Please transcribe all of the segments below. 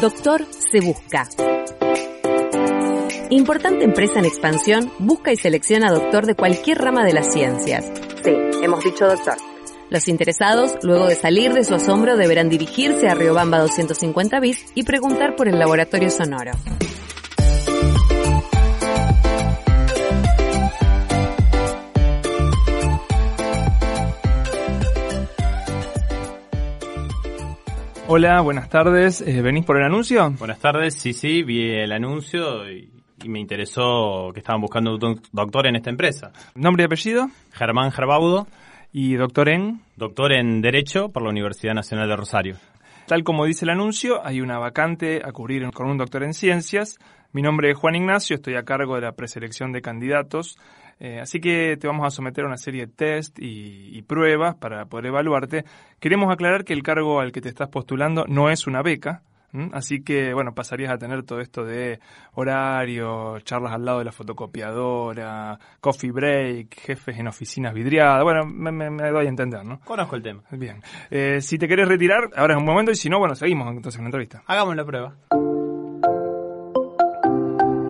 Doctor se busca. Importante empresa en expansión busca y selecciona doctor de cualquier rama de las ciencias. Sí, hemos dicho doctor. Los interesados, luego de salir de su asombro, deberán dirigirse a Riobamba 250 bis y preguntar por el laboratorio sonoro. Hola, buenas tardes. Eh, ¿Venís por el anuncio? Buenas tardes, sí, sí, vi el anuncio y, y me interesó que estaban buscando un doctor en esta empresa. ¿Nombre y apellido? Germán Gerbaudo, ¿Y doctor en? doctor en Derecho por la Universidad Nacional de Rosario. Tal como dice el anuncio, hay una vacante a cubrir con un doctor en ciencias. Mi nombre es Juan Ignacio, estoy a cargo de la preselección de candidatos. Eh, así que te vamos a someter a una serie de test y, y pruebas para poder evaluarte. Queremos aclarar que el cargo al que te estás postulando no es una beca, ¿m? Así que, bueno, pasarías a tener todo esto de horario, charlas al lado de la fotocopiadora, coffee break, jefes en oficinas vidriadas. Bueno, me, me- me doy a entender, ¿no? Conozco el tema. Bien. Eh, si te querés retirar, ahora es un momento, y si no, bueno, seguimos entonces con la entrevista. Hagamos la prueba.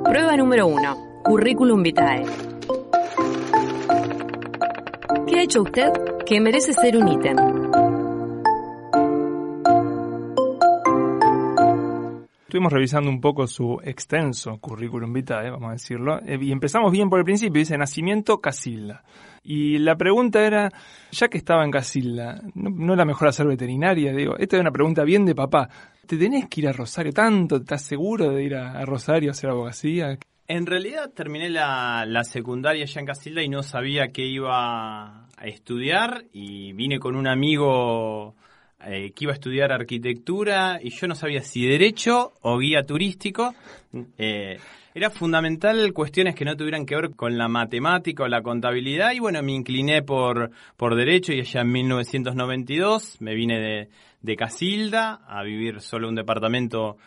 Prueba número 1. Currículum vitae. ¿Qué ha hecho usted que merece ser un ítem? Estuvimos revisando un poco su extenso currículum vitae, vamos a decirlo, eh, y empezamos bien por el principio, dice nacimiento Casilda. Y la pregunta era, ya que estaba en Casilda, ¿no, no era mejor hacer veterinaria? Digo, esta es una pregunta bien de papá. ¿Te tenés que ir a Rosario tanto? ¿Estás seguro de ir a, a Rosario a hacer abogacía? En realidad terminé la, la secundaria allá en Casilda y no sabía qué iba a estudiar y vine con un amigo eh, que iba a estudiar arquitectura y yo no sabía si derecho o guía turístico. Eh, era fundamental cuestiones que no tuvieran que ver con la matemática o la contabilidad y bueno, me incliné por, por derecho y allá en 1992 me vine de, de Casilda a vivir solo un departamento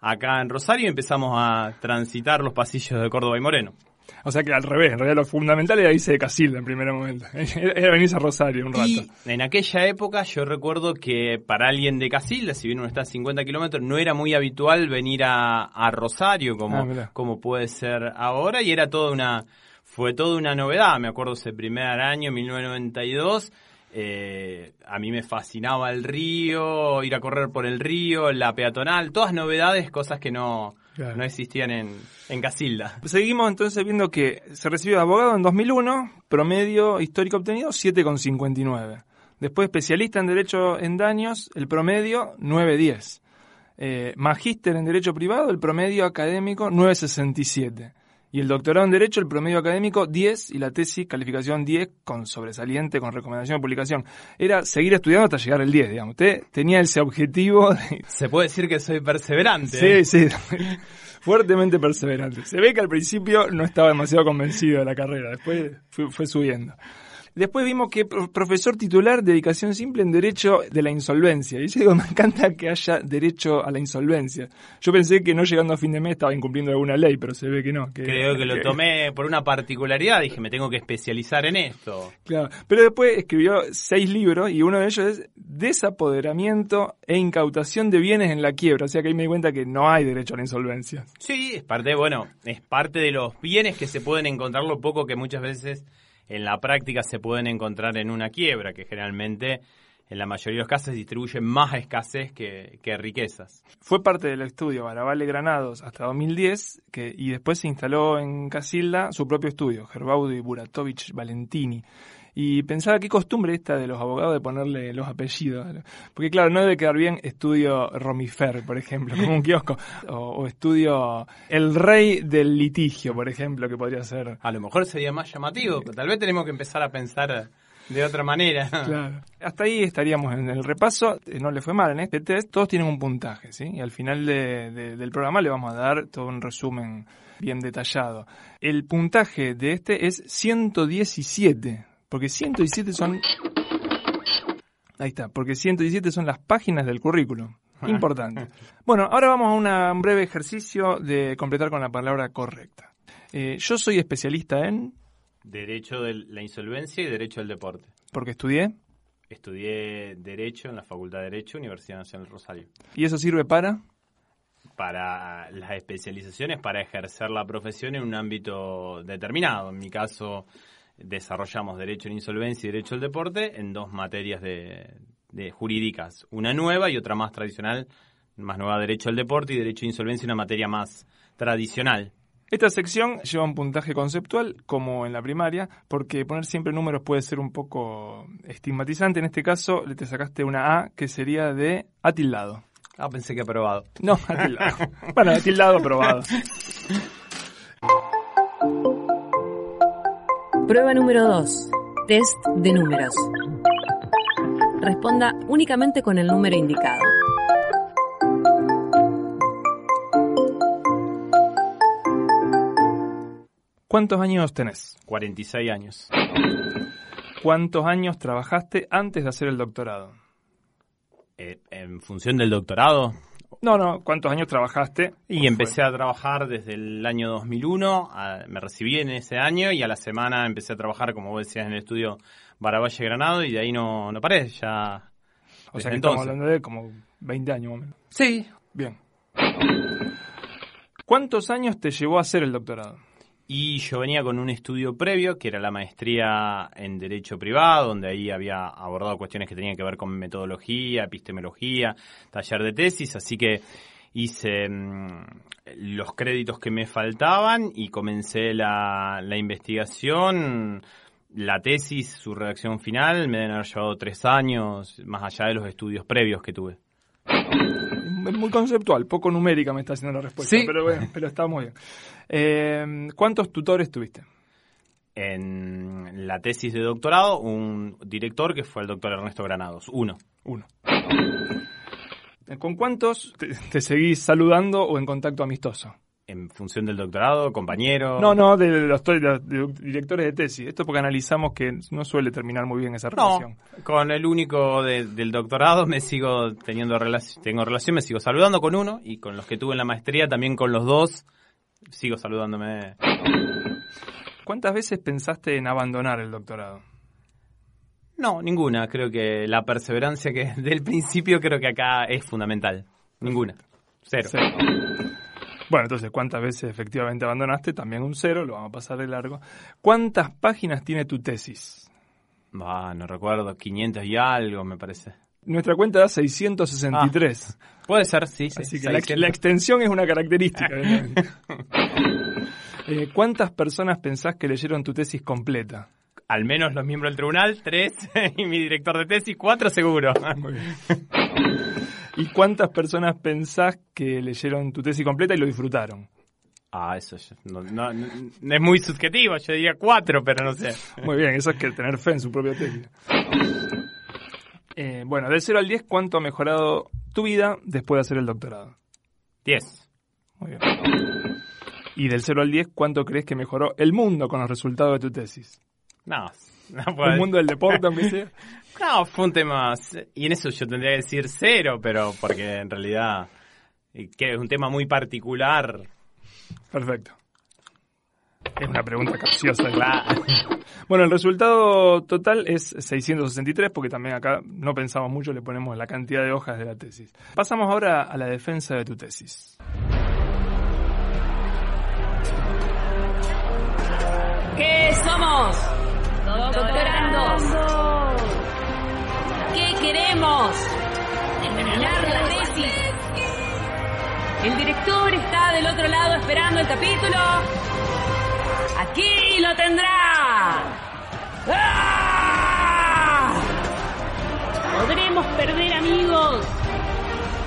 acá en Rosario y empezamos a transitar los pasillos de Córdoba y Moreno. O sea que al revés, en realidad lo fundamental era irse de Casilda en primer momento. Era venirse a Rosario un rato. Y en aquella época yo recuerdo que para alguien de Casilda, si bien uno está a 50 kilómetros, no era muy habitual venir a, a Rosario como, Ah, como puede ser ahora y era toda una, fue toda una novedad. Me acuerdo ese primer año, 1992, eh, a mí me fascinaba el río, ir a correr por el río, la peatonal, todas novedades, cosas que no, Claro. no existían en, en Casilda. Seguimos entonces viendo que se recibió de abogado en 2001, promedio histórico obtenido 7,59. Después especialista en Derecho en Daños, el promedio 9,10. Eh, magíster en Derecho Privado, el promedio académico 9,67. Y el doctorado en Derecho, el promedio académico 10 y la tesis calificación 10 con sobresaliente, con recomendación de publicación. Era seguir estudiando hasta llegar al 10, digamos. Usted tenía ese objetivo de, Se puede decir que soy perseverante. Sí, sí. Fuertemente perseverante. Se ve que al principio no estaba demasiado convencido de la carrera, después fue, fue subiendo. Después vimos que pro- profesor titular de dedicación simple en Derecho de la Insolvencia. Y yo digo, me encanta que haya derecho a la insolvencia. Yo pensé que no llegando a fin de mes estaba incumpliendo alguna ley, pero se ve que no. Que, Creo que lo tomé por una particularidad, dije, me tengo que especializar en esto. Claro. Pero después escribió seis libros y uno de ellos es Desapoderamiento e incautación de bienes en la quiebra. O sea que ahí me di cuenta que no hay derecho a la insolvencia. Sí, es parte, bueno, es parte de los bienes que se pueden encontrar, lo poco que muchas veces en la práctica se pueden encontrar en una quiebra, que generalmente en la mayoría de los casos distribuyen más escasez que, que riquezas. Fue parte del estudio Barabale Granados hasta 2010 que, y después se instaló en Casilda su propio estudio, Gerbaudi Buratovich Valentini. Y pensaba qué costumbre esta de los abogados de ponerle los apellidos. Porque claro, no debe quedar bien estudio Romifer, por ejemplo, como un kiosco. O, o estudio El Rey del Litigio, por ejemplo, que podría ser. A lo mejor sería más llamativo, pero tal vez tenemos que empezar a pensar de otra manera. Claro. Hasta ahí estaríamos en el repaso. Eh, No le fue mal en este test. Todos tienen un puntaje, ¿sí? Y al final de- de- del programa le vamos a dar todo un resumen bien detallado. El puntaje de este es 117, porque 117 son... Ahí está, porque 117 son las páginas del currículum. Importante. Bueno, ahora vamos a una- un breve ejercicio de completar con la palabra correcta. Eh, yo soy especialista en... Derecho de la insolvencia y Derecho del deporte. porque estudié, Estudié Derecho en la Facultad de Derecho, Universidad Nacional Rosario. y eso sirve para... Para las especializaciones, para ejercer la profesión en un ámbito determinado. En mi caso, desarrollamos Derecho en Insolvencia y Derecho del Deporte en dos materias de, de jurídicas. Una nueva y otra más tradicional, más nueva Derecho del Deporte y Derecho de Insolvencia, una materia más tradicional. Esta sección lleva un puntaje conceptual, como en la primaria, porque poner siempre números puede ser un poco estigmatizante. En este caso, le te sacaste una A que sería de atildado. Ah, pensé que aprobado. No, atildado. bueno, atildado aprobado. Prueba número 2. Test de números. Responda únicamente con el número indicado. ¿Cuántos años tenés? 46 años. ¿Cuántos años trabajaste antes de hacer el doctorado? Eh, en función del doctorado, No, no, ¿cuántos años trabajaste? Y empecé a trabajar desde el año 2001, a- me recibí en ese año y a la semana empecé a trabajar, como vos decías, en el estudio Baravalle Granado y de ahí no, no paré, ya... O sea que estamos hablando de como 20 años más o menos. Sí. Bien. ¿Cuántos años te llevó a hacer el doctorado? Y yo venía con un estudio previo, que era la maestría en Derecho Privado, donde ahí había abordado cuestiones que tenían que ver con metodología, epistemología, taller de tesis, así que hice mm, los créditos que me faltaban y comencé la, la investigación. La tesis, su redacción final, me deben haber llevado tres años, más allá de los estudios previos que tuve. Es muy conceptual, poco numérica me está haciendo la respuesta, Sí. pero bueno, pero está muy bien. Eh, ¿Cuántos tutores tuviste? En la tesis de doctorado, un director que fue el doctor Ernesto Granados, uno. Uno. ¿Con cuántos te, te seguís saludando o en contacto amistoso? En función del doctorado, compañero. No, no, de los, de los directores de tesis. Esto porque analizamos que no suele terminar muy bien esa No, relación. con el único de- del doctorado me sigo teniendo relación, tengo relación, me sigo saludando con uno y con los que tuve en la maestría también con los dos sigo saludándome. ¿Cuántas veces pensaste en abandonar el doctorado? No, ninguna. Creo que la perseverancia que del principio creo que acá es fundamental. Ninguna. Cero. Cero. Bueno, entonces, ¿cuántas veces efectivamente abandonaste? También un cero, lo vamos a pasar de largo. ¿Cuántas páginas tiene tu tesis? Ah, no recuerdo, 500 y algo me parece. Nuestra cuenta da 663. Puede ser, sí, sí. Así que la, 600. la extensión es una característica. Eh, ¿Cuántas personas pensás que leyeron tu tesis completa? Al menos los miembros del tribunal, tres, y mi director de tesis, cuatro seguro. Muy bien. ¿Y cuántas personas pensás que leyeron tu tesis completa y lo disfrutaron? Ah, eso ya- no, no- no es muy subjetivo, yo diría cuatro, pero no sé. Muy bien, eso es que tener fe en su propia tesis. Eh, bueno, del 0 al 10, ¿cuánto ha mejorado tu vida después de hacer el doctorado? Diez. Muy bien. Y del 0 al 10, ¿cuánto crees que mejoró el mundo con los resultados de tu tesis? No, no El puedo- mundo del deporte, aunque sea. No, fue un tema. Y en eso yo tendría que decir cero, pero porque en realidad. Que es un tema muy particular. Perfecto. Es una pregunta capciosa. Claro. Bueno, el resultado total es 663, porque también acá no pensamos mucho, le ponemos la cantidad de hojas de la tesis. Pasamos ahora a la defensa de tu tesis. ¿Qué somos? Doctorandos. ¿Qué queremos? Terminar la tesis. El director está del otro lado esperando el capítulo. Aquí lo tendrá. ¡Ah! Podremos perder amigos.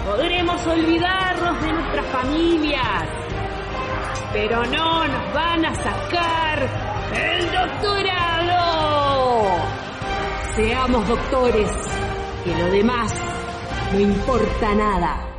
Podremos olvidarnos de nuestras familias pero no nos van a sacar el doctorado. Seamos doctores, que lo demás no importa nada.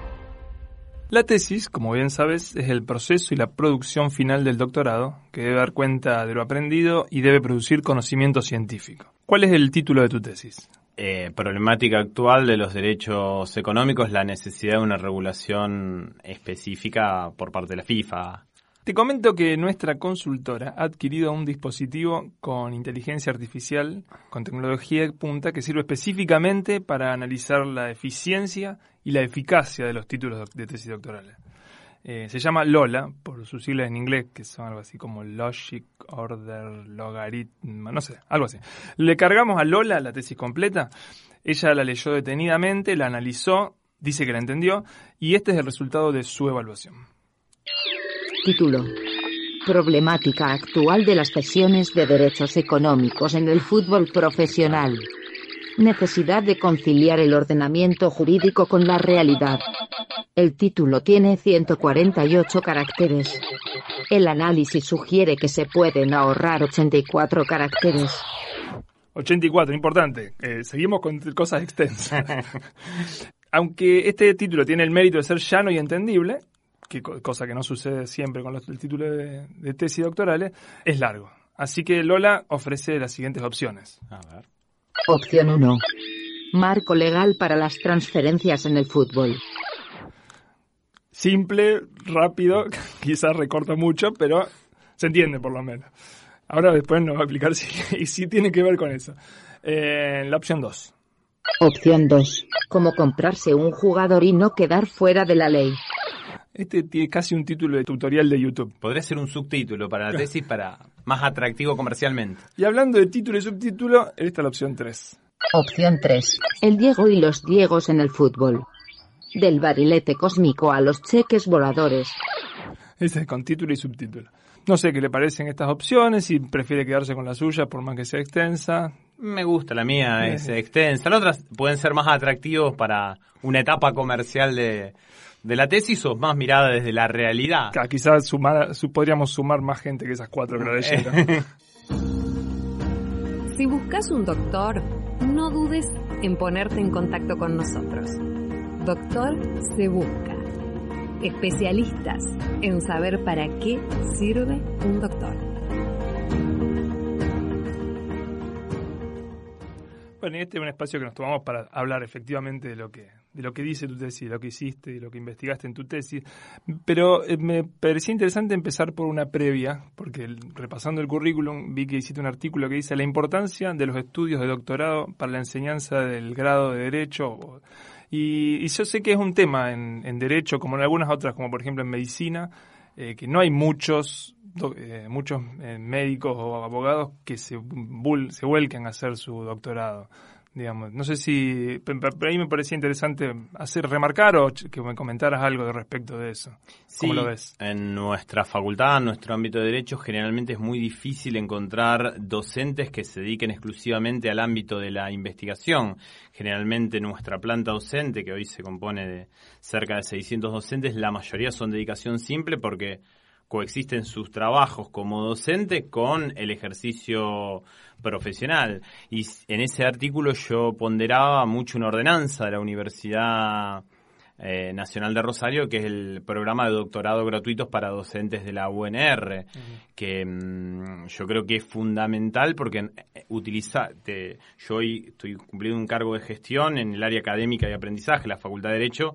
La tesis, como bien sabes, es el proceso y la producción final del doctorado, que debe dar cuenta de lo aprendido y debe producir conocimiento científico. ¿Cuál es el título de tu tesis? Eh, problemática actual de los derechos económicos, la necesidad de una regulación específica por parte de la FIFA. Te comento que nuestra consultora ha adquirido un dispositivo con inteligencia artificial, con tecnología de punta, que sirve específicamente para analizar la eficiencia y la eficacia de los títulos de tesis doctorales. Eh, se llama Lola, por sus siglas en inglés, que son algo así como Logic, Order, Logaritmo, no sé, algo así. Le cargamos a Lola la tesis completa, ella la leyó detenidamente, la analizó, dice que la entendió, y este es el resultado de su evaluación. Título. Problemática actual de las cesiones de derechos económicos en el fútbol profesional. Necesidad de conciliar el ordenamiento jurídico con la realidad. El título tiene 148 caracteres. El análisis sugiere que se pueden ahorrar 84 caracteres. 84, importante. Eh, seguimos con cosas extensas. Aunque este título tiene el mérito de ser llano y entendible, cosa que no sucede siempre con los, el título de, de, tesis doctorales, es largo. Así que Lola ofrece las siguientes opciones. Opción 1. Marco legal para las transferencias en el fútbol. Simple, rápido, quizás recorta mucho, pero se entiende por lo menos. Ahora después nos va a explicar si, y si tiene que ver con eso. Eh, la opción 2. Opción 2. Cómo comprarse un jugador y no quedar fuera de la ley. Este tiene casi un título de tutorial de YouTube. Podría ser un subtítulo para la tesis para más atractivo comercialmente. Y hablando de título y subtítulo, esta es la opción 3. Opción 3. El Diego y los Diegos en el fútbol. Del barilete cósmico a los cheques voladores. Ese es con título y subtítulo. No sé qué le parecen estas opciones, si prefiere quedarse con la suya por más que sea extensa. Me gusta, la mía es extensa. Las otras pueden ser más atractivos para una etapa comercial de, de la tesis o más mirada desde la realidad. quizás sumar, podríamos sumar más gente que esas cuatro que lo leyeron. si buscas un doctor, no dudes en ponerte en contacto con nosotros. Doctor se busca. Especialistas en saber para qué sirve un doctor. Bueno, este es un espacio que nos tomamos para hablar efectivamente de lo que de lo que dice tu tesis, de lo que hiciste, de lo que investigaste en tu tesis. Pero eh, me parecía interesante empezar por una previa, porque repasando el currículum vi que hiciste un artículo que dice la importancia de los estudios de doctorado para la enseñanza del grado de Derecho. Y, yo sé que es un tema en, Derecho, como en algunas otras, como por ejemplo en Medicina, eh, que no hay muchos eh, muchos médicos o abogados que se, se vuelquen a hacer su doctorado digamos. No sé si, ahí me parecía interesante hacer remarcar o que me comentaras algo de respecto de eso. ¿Cómo lo ves? En nuestra facultad, en nuestro ámbito de derecho, generalmente es muy difícil encontrar docentes que se dediquen exclusivamente al ámbito de la investigación. Generalmente nuestra planta docente, que hoy se compone de cerca de 600 docentes, la mayoría son dedicación simple porque coexisten sus trabajos como docente con el ejercicio profesional. Y en ese artículo yo ponderaba mucho una ordenanza de la Universidad eh, Nacional de Rosario, que es el programa de doctorado gratuitos para docentes de la UNR, que mm, yo creo que es fundamental porque eh, utiliza, yo hoy estoy cumpliendo un cargo de gestión en el área académica y aprendizaje, la Facultad de Derecho,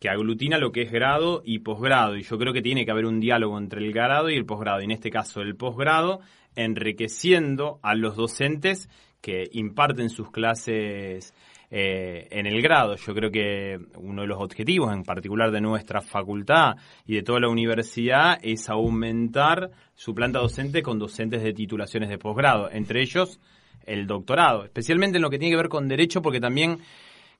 que aglutina lo que es grado y posgrado. Y yo creo que tiene que haber un diálogo entre el grado y el posgrado. Y en este caso, el posgrado, enriqueciendo a los docentes que imparten sus clases eh, en el grado. Yo creo que uno de los objetivos, en particular de nuestra facultad y de toda la universidad, es aumentar su planta docente con docentes de titulaciones de posgrado, entre ellos el doctorado, especialmente en lo que tiene que ver con derecho, porque también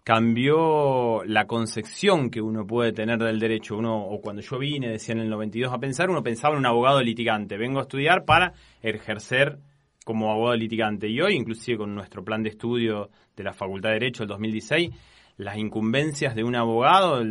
cambió la concepción que uno puede tener del derecho. Uno, o cuando yo vine, decía en el 92 a pensar, uno pensaba en un abogado litigante. Vengo a estudiar para ejercer como abogado litigante. Y hoy, inclusive con nuestro plan de estudio de la Facultad de Derecho del 2016, las incumbencias de un abogado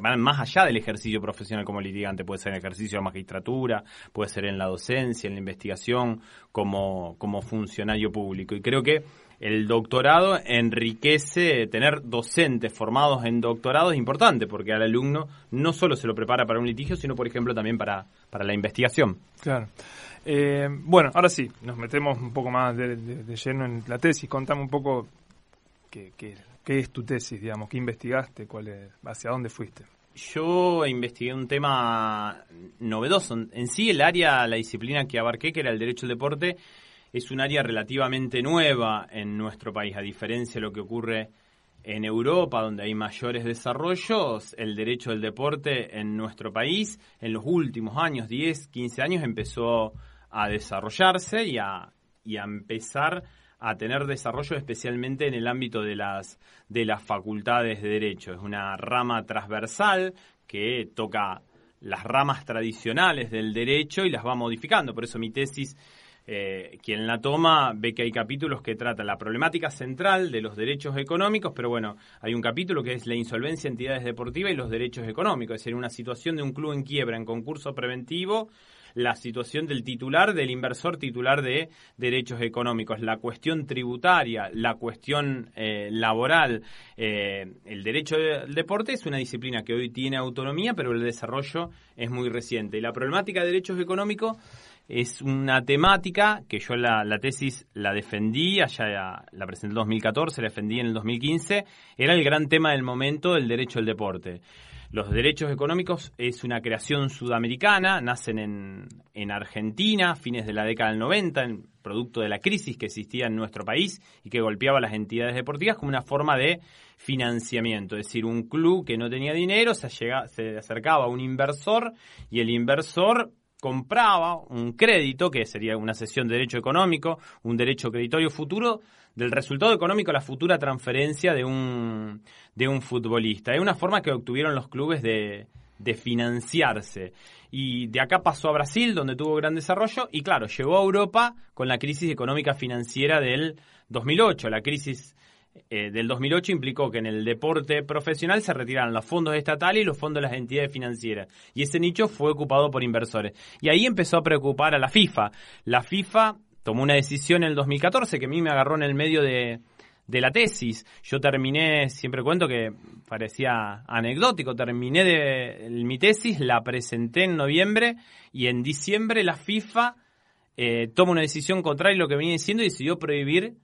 van más allá del ejercicio profesional como litigante. Puede ser en el ejercicio de magistratura, puede ser en la docencia, en la investigación, como, como funcionario público. Y creo que el doctorado enriquece, tener docentes formados en doctorado es importante, porque al alumno no solo se lo prepara para un litigio, sino, por ejemplo, también para, para la investigación. Claro. Eh, bueno, ahora sí, nos metemos un poco más de, lleno en la tesis. Contame un poco qué, qué, es tu tesis, digamos, qué investigaste, cuál es, hacia dónde fuiste. Yo investigué un tema novedoso. En sí, el área, la disciplina que abarqué, que era el derecho al deporte, es un área relativamente nueva en nuestro país, a diferencia de lo que ocurre en Europa, donde hay mayores desarrollos, el derecho del deporte en nuestro país en los últimos años, 10, 15 años, empezó a desarrollarse y a, y a empezar a tener desarrollo especialmente en el ámbito de las, de las facultades de derecho. Es una rama transversal que toca las ramas tradicionales del derecho y las va modificando. Por eso mi tesis eh, quien la toma ve que hay capítulos que tratan la problemática central de los derechos económicos, pero bueno, hay un capítulo que es la insolvencia de entidades deportivas y los derechos económicos, es decir, una situación de un club en quiebra en concurso preventivo la situación del titular, del inversor titular de derechos económicos, la cuestión tributaria, la cuestión eh, laboral. Eh, el derecho del deporte es una disciplina que hoy tiene autonomía, pero el desarrollo es muy reciente. Y la problemática de derechos económicos es una temática que yo la, la tesis la defendí, allá la, presenté en el 2014, la defendí en el 2015, era el gran tema del momento del derecho al deporte. Los derechos económicos es una creación sudamericana, nacen en, en Argentina, fines de la década del 90, en, producto de la crisis que existía en nuestro país y que golpeaba las entidades deportivas como una forma de financiamiento. Es decir, un club que no tenía dinero se, se acercaba a un inversor y el inversor compraba un crédito, que sería una sesión de derecho económico, un derecho creditorio futuro, del resultado económico a la futura transferencia de un, de un futbolista. Es una forma que obtuvieron los clubes de, de financiarse. Y de acá pasó a Brasil, donde tuvo gran desarrollo, y claro, llegó a Europa con la crisis económica financiera del 2008, la crisis eh, del 2008 implicó que en el deporte profesional se retiraran los fondos estatales y los fondos de las entidades financieras. Y ese nicho fue ocupado por inversores. Y ahí empezó a preocupar a la FIFA. La FIFA tomó una decisión en el 2014 que a mí me agarró en el medio de, la tesis. Yo terminé, siempre cuento que parecía anecdótico, terminé de mi tesis, la presenté en noviembre y en diciembre la FIFA eh, toma una decisión contraria a lo que venía diciendo y decidió prohibir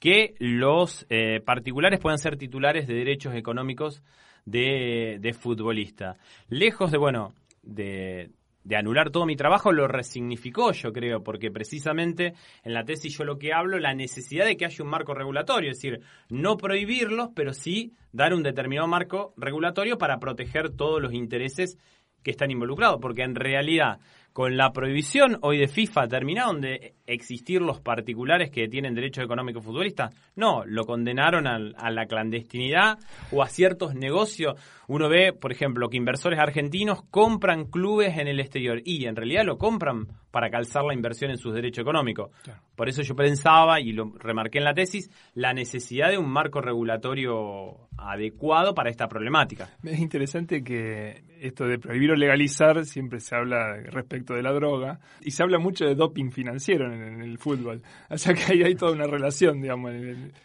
que los eh, particulares puedan ser titulares de derechos económicos de, de futbolista. Lejos de, bueno, de, de anular todo mi trabajo, lo resignificó, yo creo, porque precisamente en la tesis yo lo que hablo, la necesidad de que haya un marco regulatorio, es decir, no prohibirlos, pero sí dar un determinado marco regulatorio para proteger todos los intereses que están involucrados, porque en realidad con la prohibición hoy de FIFA, ¿terminaron de existir los particulares que tienen derecho económico futbolista? No, lo condenaron a, a la clandestinidad o a ciertos negocios. Uno ve, por ejemplo, que inversores argentinos compran clubes en el exterior y en realidad lo compran para calzar la inversión en sus derechos económicos. Por eso yo pensaba, y lo remarqué en la tesis, la necesidad de un marco regulatorio adecuado para esta problemática. Es interesante que esto de prohibir o legalizar siempre se habla respecto de la droga y se habla mucho de doping financiero en, el fútbol. O sea que ahí hay toda una relación, digamos.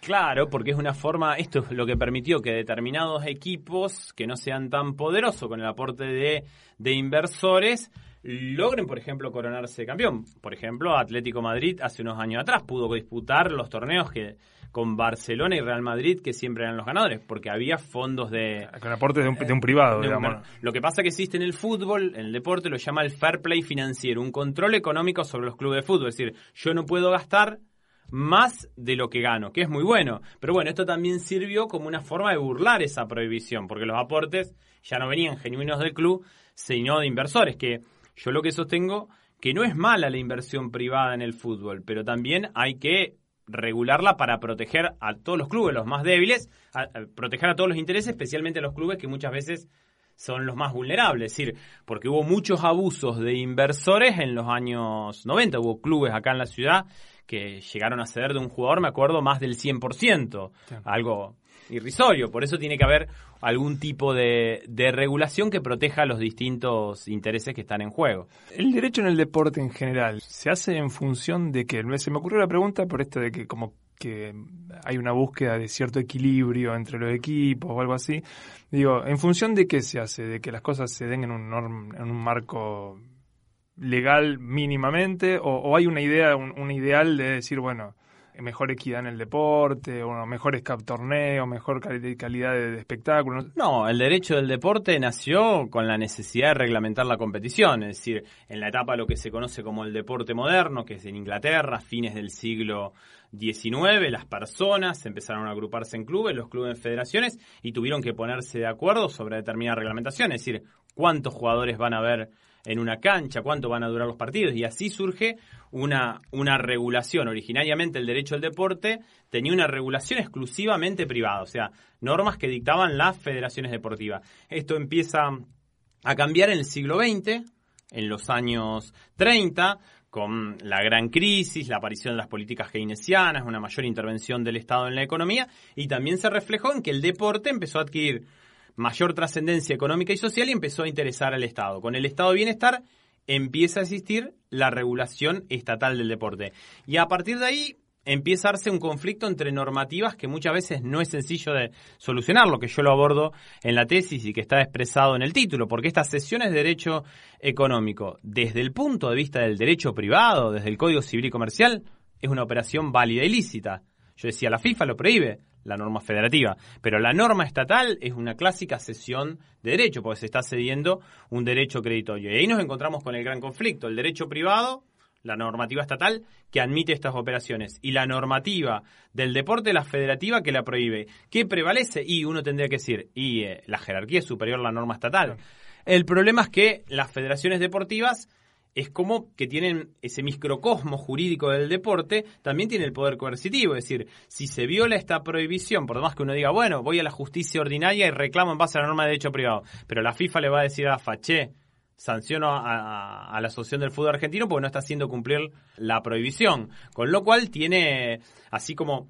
Claro, porque es una forma, esto es lo que permitió que determinados equipos que no sean tan poderosos con el aporte de inversores logren, por ejemplo, coronarse campeón. Por ejemplo, Atlético Madrid hace unos años atrás pudo disputar los torneos que con Barcelona y Real Madrid, que siempre eran los ganadores, porque había fondos de... Con aportes de un, de un privado, digamos. lo que pasa que existe en el fútbol, en el deporte, lo llama el fair play financiero, un control económico sobre los clubes de fútbol. Es decir, yo no puedo gastar más de lo que gano, que es muy bueno. Pero bueno, esto también sirvió como una forma de burlar esa prohibición, porque los aportes ya no venían genuinos del club, sino de inversores, que yo lo que sostengo que no es mala la inversión privada en el fútbol, pero también hay que regularla para proteger a todos los clubes, los más débiles, proteger a todos los intereses, especialmente a los clubes que muchas veces son los más vulnerables. Es decir, porque hubo muchos abusos de inversores en los años 90. Hubo clubes acá en la ciudad que llegaron a ceder de un jugador, me acuerdo, más del 100%. Algo irrisorio. Por eso tiene que haber algún tipo de, regulación que proteja los distintos intereses que están en juego. El derecho en el deporte en general se hace en función de que se me ocurrió la pregunta por esto de que como que hay una búsqueda de cierto equilibrio entre los equipos o algo así. Digo, ¿en función de qué se hace? ¿De que las cosas se den en un, en un marco legal mínimamente? ¿O, hay una idea, un, ideal de decir, bueno, mejor equidad en el deporte, o mejores torneos, mejor calidad de, espectáculo. No, el derecho del deporte nació con la necesidad de reglamentar la competición, es decir, en la etapa de lo que se conoce como el deporte moderno, que es en Inglaterra, fines del siglo XIX, las personas empezaron a agruparse en clubes, los clubes en federaciones, y tuvieron que ponerse de acuerdo sobre determinada reglamentación, es decir, cuántos jugadores van a haber en una cancha, cuánto van a durar los partidos, y así surge una, una regulación. Originariamente el derecho al deporte tenía una regulación exclusivamente privada, o sea, normas que dictaban las federaciones deportivas. Esto empieza a cambiar en el siglo XX, en los años 30, con la gran crisis, la aparición de las políticas keynesianas, una mayor intervención del Estado en la economía, y también se reflejó en que el deporte empezó a adquirir mayor trascendencia económica y social y empezó a interesar al Estado. Con el Estado de Bienestar empieza a existir la regulación estatal del deporte. Y a partir de ahí empieza a darse un conflicto entre normativas que muchas veces no es sencillo de solucionar, lo que yo lo abordo en la tesis y que está expresado en el título, porque estas sesiones de derecho económico, desde el punto de vista del derecho privado, desde el Código Civil y Comercial, es una operación válida y lícita. Yo decía, la FIFA lo prohíbe, la norma federativa, pero la norma estatal es una clásica cesión de derecho, porque se está cediendo un derecho creditorio. Y ahí nos encontramos con el gran conflicto, el derecho privado la normativa estatal que admite estas operaciones y la normativa del deporte, la federativa que la prohíbe. ¿Qué prevalece? Y uno tendría que decir, y eh, la jerarquía es superior a la norma estatal. El problema es que las federaciones deportivas es como que tienen ese microcosmo jurídico del deporte, también tiene el poder coercitivo. Es decir, si se viola esta prohibición, por más que uno diga, bueno, voy a la justicia ordinaria y reclamo en base a la norma de derecho privado, pero la FIFA le va a decir a Faché, sanciono a, a, la Asociación del Fútbol Argentino porque no está haciendo cumplir la prohibición. Con lo cual tiene, así como,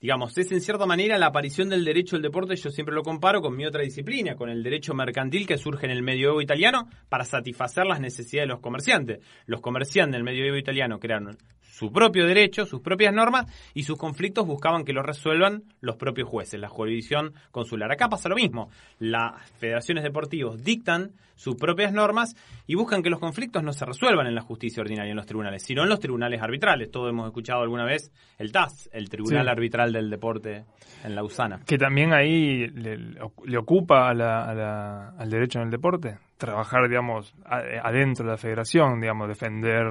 digamos, es en cierta manera la aparición del derecho al deporte, yo siempre lo comparo con mi otra disciplina, con el derecho mercantil que surge en el medioevo italiano para satisfacer las necesidades de los comerciantes. Los comerciantes del medioevo italiano crearon su propio derecho, sus propias normas y sus conflictos buscaban que los resuelvan los propios jueces, la jurisdicción consular. Acá pasa lo mismo. Las federaciones deportivas dictan sus propias normas y buscan que los conflictos no se resuelvan en la justicia ordinaria, en los tribunales, sino en los tribunales arbitrales. Todos hemos escuchado alguna vez el TAS, el Tribunal Arbitral del Deporte en Lausana. Que también ahí le, ocupa al derecho en el deporte trabajar, digamos, adentro de la federación, digamos, defender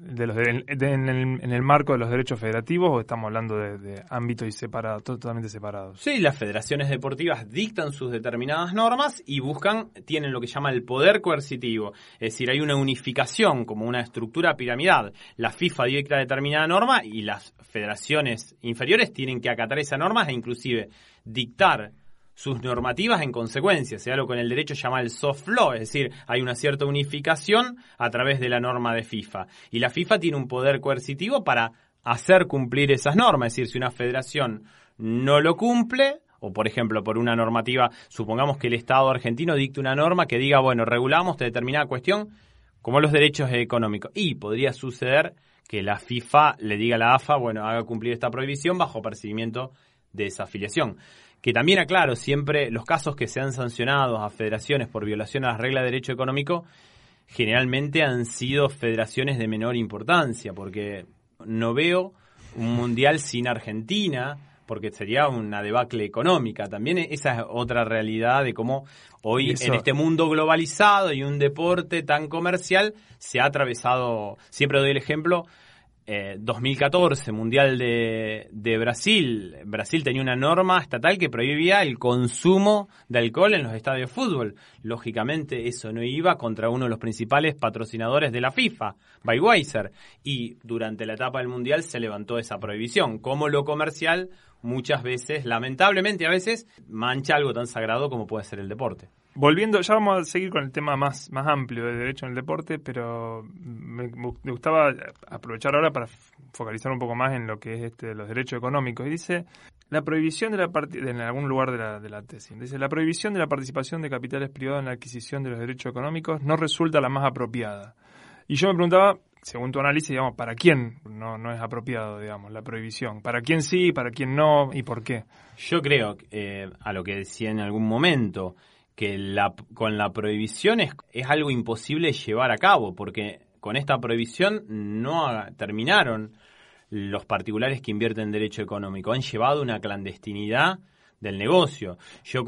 de los en, el, marco de los derechos federativos o estamos hablando de, ámbitos separados, totalmente separados? Sí, las federaciones deportivas dictan sus determinadas normas y buscan, tienen lo que llama el poder coercitivo, es decir, hay una unificación como una estructura piramidal. La FIFA dicta determinada norma y las federaciones inferiores tienen que acatar esa norma e inclusive dictar sus normativas en consecuencia, sea lo que en el derecho llama el soft law, es decir, hay una cierta unificación a través de la norma de FIFA. Y la FIFA tiene un poder coercitivo para hacer cumplir esas normas, es decir, si una federación no lo cumple, o por ejemplo por una normativa, supongamos que el Estado argentino dicte una norma que diga, bueno, regulamos determinada cuestión como los derechos económicos. Y podría suceder que la FIFA le diga a la AFA, bueno, haga cumplir esta prohibición bajo percibimiento de esa afiliación que también aclaro siempre los casos que se han sancionado a federaciones por violación a las reglas de derecho económico generalmente han sido federaciones de menor importancia, porque no veo un mundial sin Argentina, porque sería una debacle económica. También esa es otra realidad de cómo hoy en este mundo globalizado y un deporte tan comercial se ha atravesado, siempre doy el ejemplo, 2014, eh, Mundial de, de, Brasil, Brasil tenía una norma estatal que prohibía el consumo de alcohol en los estadios de fútbol. Lógicamente eso no iba contra uno de los principales patrocinadores de la FIFA, Budweiser, y durante la etapa del Mundial se levantó esa prohibición. Como lo comercial muchas veces, lamentablemente a veces, mancha algo tan sagrado como puede ser el deporte. Volviendo, ya vamos a seguir con el tema más, más amplio de derecho en el deporte, pero me, gustaba aprovechar ahora para focalizar un poco más en lo que es este, los derechos económicos. Y dice, la prohibición de la en algún lugar de la, de la tesis, dice, la prohibición de la participación de capitales privados en la adquisición de los derechos económicos no resulta la más apropiada. Y yo me preguntaba, según tu análisis, digamos, ¿para quién no, no es apropiado, digamos, la prohibición? ¿Para quién sí, para quién no y por qué? Yo creo, eh, a lo que decía en algún momento, que la, con la prohibición es, es algo imposible llevar a cabo, porque con esta prohibición no terminaron los particulares que invierten en derecho económico, han llevado una clandestinidad del negocio. Yo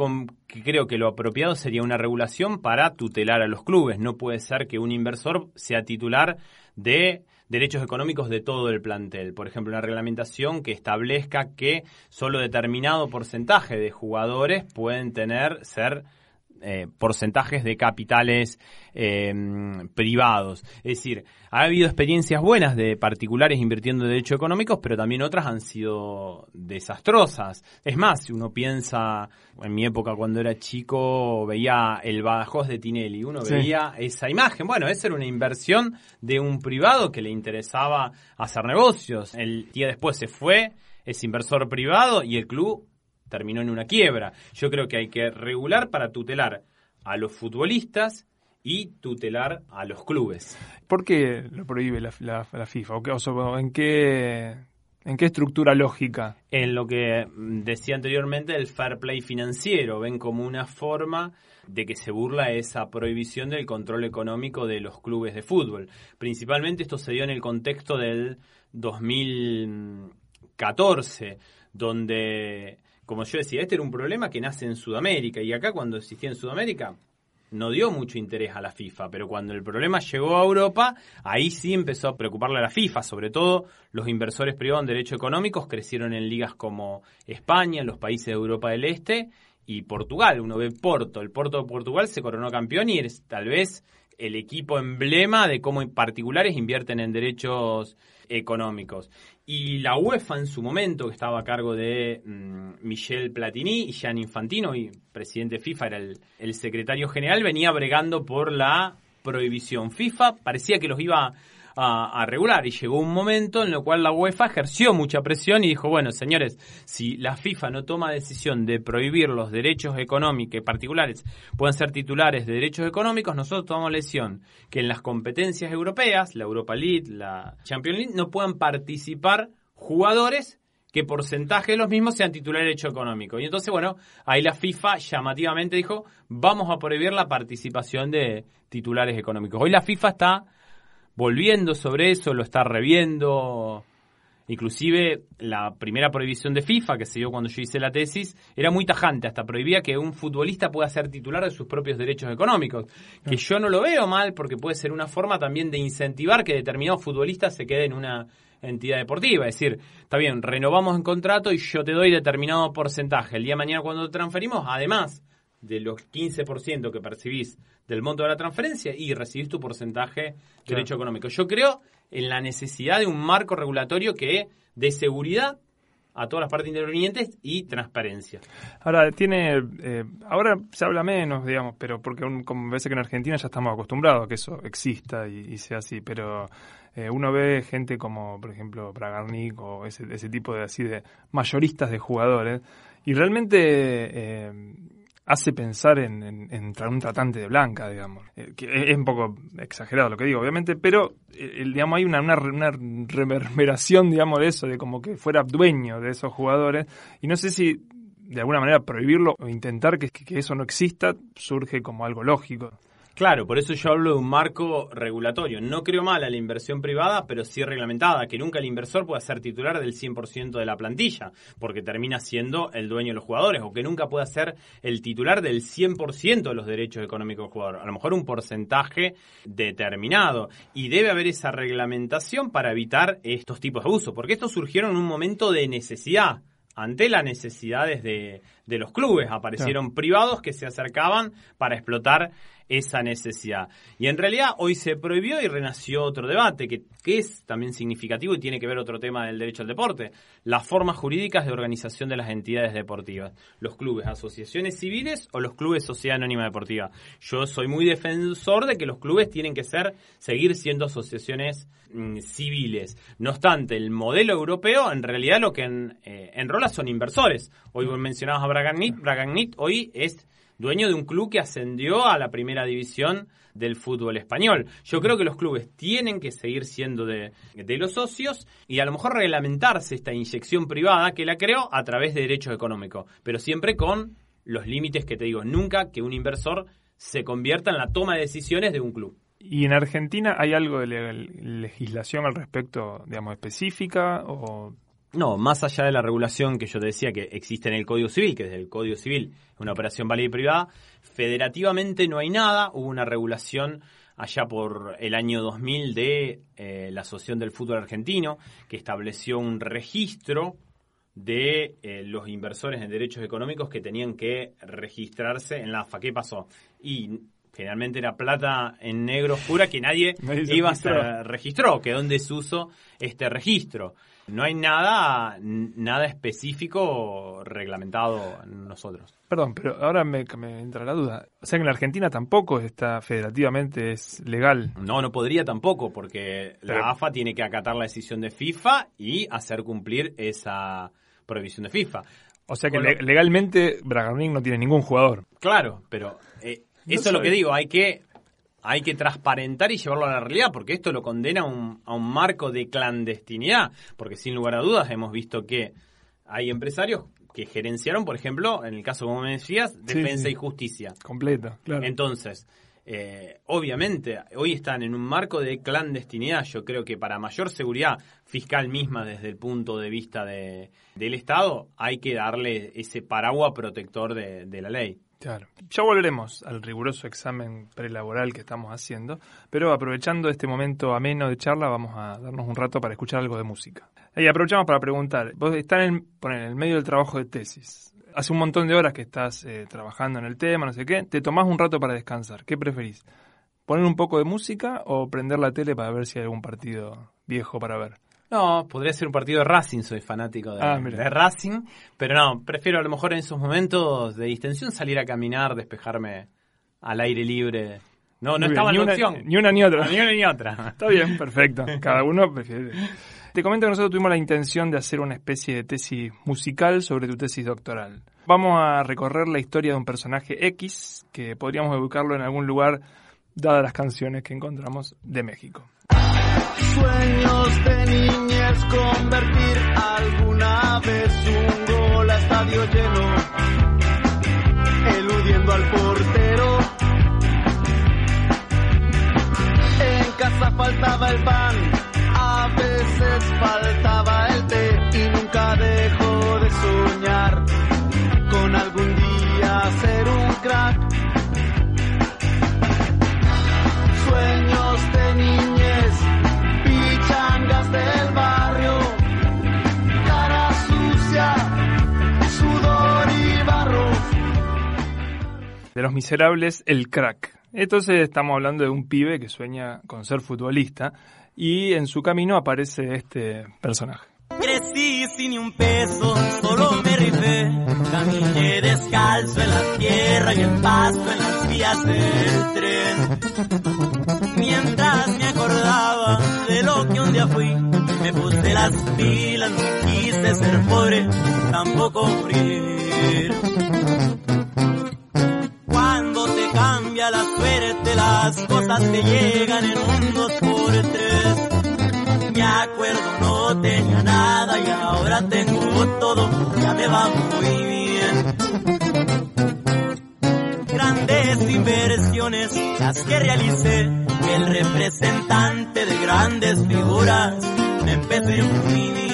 creo que lo apropiado sería una regulación para tutelar a los clubes. No puede ser que un inversor sea titular de derechos económicos de todo el plantel. Por ejemplo, una reglamentación que establezca que solo determinado porcentaje de jugadores pueden tener ser eh, porcentajes de capitales eh, privados. Es decir, ha habido experiencias buenas de particulares invirtiendo en derechos económicos, pero también otras han sido desastrosas. Es más, si uno piensa, en mi época cuando era chico, veía el Badajoz de Tinelli, uno veía esa imagen. Bueno, esa era una inversión de un privado que le interesaba hacer negocios. El día después se fue ese inversor privado y el club terminó en una quiebra. Yo creo que hay que regular para tutelar a los futbolistas y tutelar a los clubes. ¿Por qué lo prohíbe la, FIFA? ¿O, en, qué, ¿En qué estructura lógica? En lo que decía anteriormente el fair play financiero. Ven como una forma de que se burla esa prohibición del control económico de los clubes de fútbol. Principalmente esto se dio en el contexto del 2014, donde como yo decía, este era un problema que nace en Sudamérica y acá cuando existía en Sudamérica no dio mucho interés a la FIFA, pero cuando el problema llegó a Europa, ahí sí empezó a preocuparle a la FIFA, sobre todo los inversores privados en derechos económicos crecieron en ligas como España, los países de Europa del Este y Portugal. Uno ve Porto, el Porto de Portugal se coronó campeón y es tal vez el equipo emblema de cómo particulares invierten en derechos económicos. Y la UEFA en su momento, que estaba a cargo de mm, Michel Platini y Gian Infantino, y presidente FIFA era el, el secretario general, venía bregando por la prohibición. FIFA parecía que los iba a, regular. Y llegó un momento en el cual la UEFA ejerció mucha presión y dijo, bueno, señores, si la FIFA no toma decisión de prohibir los derechos económicos particulares pueden ser titulares de derechos económicos, nosotros tomamos la decisión que en las competencias europeas, la Europa League, la Champions League, no puedan participar jugadores que porcentaje de los mismos sean titulares de derecho económico. Y entonces, bueno, ahí la FIFA llamativamente dijo, vamos a prohibir la participación de titulares económicos. Hoy la FIFA está volviendo sobre eso, lo está reviendo. Inclusive la primera prohibición de FIFA que se dio cuando yo hice la tesis era muy tajante, hasta prohibía que un futbolista pueda ser titular de sus propios derechos económicos, que yo no lo veo mal porque puede ser una forma también de incentivar que determinados futbolistas se queden en una entidad deportiva, es decir, está bien, renovamos el contrato y yo te doy determinado porcentaje. El día de mañana cuando te transferimos, además de los 15% que percibís del monto de la transferencia y recibís tu porcentaje de derecho económico. Yo creo en la necesidad de un marco regulatorio que dé seguridad a todas las partes intervinientes y transparencia. Ahora, tiene, eh, ahora se habla menos, digamos, pero porque como ves que en Argentina ya estamos acostumbrados a que eso exista y, sea así, pero eh, uno ve gente como, por ejemplo, Bragarnik o ese, ese tipo de así de mayoristas de jugadores y realmente eh, hace pensar en, en, un tratante de blanca, digamos. Eh, que es un poco exagerado lo que digo, obviamente, pero eh, digamos hay una, una, reverberación, digamos, de eso, de como que fuera dueño de esos jugadores. Y no sé si de alguna manera prohibirlo o intentar que eso no exista surge como algo lógico. Claro, por eso yo hablo de un marco regulatorio. No creo mal a la inversión privada, pero sí reglamentada, que nunca el inversor pueda ser titular del 100% de la plantilla, porque termina siendo el dueño de los jugadores, o que nunca pueda ser el titular del 100% de los derechos económicos del jugador. A lo mejor un porcentaje determinado. Y debe haber esa reglamentación para evitar estos tipos de uso, porque estos surgieron en un momento de necesidad ante las necesidades de, de los clubes. Aparecieron privados que se acercaban para explotar esa necesidad. Y en realidad hoy se prohibió y renació otro debate que, que, es también significativo y tiene que ver otro tema del derecho al deporte, las formas jurídicas de organización de las entidades deportivas, los clubes, asociaciones civiles o los clubes sociedad anónima deportiva. Yo soy muy defensor de que los clubes tienen que ser seguir siendo asociaciones mm, civiles. No obstante, el modelo europeo en realidad lo que en, eh, enrola son inversores. Hoy mencionabas a Braganit, Braganit hoy es dueño de un club que ascendió a la primera división del fútbol español. Yo creo que los clubes tienen que seguir siendo de, los socios y a lo mejor reglamentarse esta inyección privada que la creó a través de derechos económicos, pero siempre con los límites que te digo, nunca que un inversor se convierta en la toma de decisiones de un club. ¿Y en Argentina hay algo de legislación al respecto, digamos, específica o no, más allá de la regulación que yo te decía que existe en el Código Civil, que es el Código Civil una operación válida y privada, federativamente no hay nada. Hubo una regulación allá por el año 2000 de eh, la Asociación del Fútbol Argentino, que estableció un registro de eh, los inversores en derechos económicos que tenían que registrarse en la AFA. ¿Qué pasó? Y generalmente era plata en negro oscura que nadie, iba a registró, quedó en desuso este registro. No hay nada, nada específico reglamentado en nosotros. Perdón, pero ahora me, entra la duda. O sea que en la Argentina tampoco está federativamente es legal. No, no podría tampoco, porque la AFA tiene que acatar la decisión de FIFA y hacer cumplir esa prohibición de FIFA. O sea que legalmente Bragarnik no tiene ningún jugador. Claro, pero eh, eso es lo que digo, hay que hay que transparentar y llevarlo a la realidad, porque esto lo condena a un, a un marco de clandestinidad, porque sin lugar a dudas hemos visto que hay empresarios que gerenciaron, por ejemplo, en el caso, como me decías, defensa y justicia. Completo, claro. Entonces, eh, obviamente, hoy están en un marco de clandestinidad. Yo creo que para mayor seguridad fiscal misma desde el punto de vista de, del Estado, hay que darle ese paraguas protector de, de la ley. Claro. Ya volveremos al riguroso examen prelaboral que estamos haciendo, pero aprovechando este momento ameno de charla, vamos a darnos un rato para escuchar algo de música. Y aprovechamos para preguntar, vos estás en, en el medio del trabajo de tesis, hace un montón de horas que estás eh, trabajando en el tema, no sé qué, te tomás un rato para descansar, ¿qué preferís? ¿Poner un poco de música o prender la tele para ver si hay algún partido viejo para ver? No, podría ser un partido de Racing, soy fanático de, ah, de, Racing, pero no, prefiero a lo mejor en esos momentos de distensión salir a caminar, despejarme al aire libre. No, no estaba la opción. Ni una ni otra. Ni una ni otra. Está bien, perfecto. Cada uno prefiere. Te comento que nosotros tuvimos la intención de hacer una especie de tesis musical sobre tu tesis doctoral. Vamos a recorrer la historia de un personaje X que podríamos educarlo en algún lugar dadas las canciones que encontramos de México. Sueños de niñez, convertir alguna vez un gol a estadio lleno, eludiendo al portero. En casa faltaba el pan, a veces faltaba Los miserables, el crack. Entonces estamos hablando de un pibe que sueña con ser futbolista y en su camino aparece este personaje. Crecí sin un peso, solo me rifé. Caminé descalzo en la tierra y el pasto en las vías del tren. Mientras me acordaba de lo que un día fui, me puse las pilas, no quise ser pobre, tampoco morir. Cuando te cambia la suerte, las cosas te llegan en un dos por tres me acuerdo no tenía nada y ahora tengo todo, ya me va muy bien. Grandes inversiones las que realicé, el representante de grandes figuras me empecé muy bien.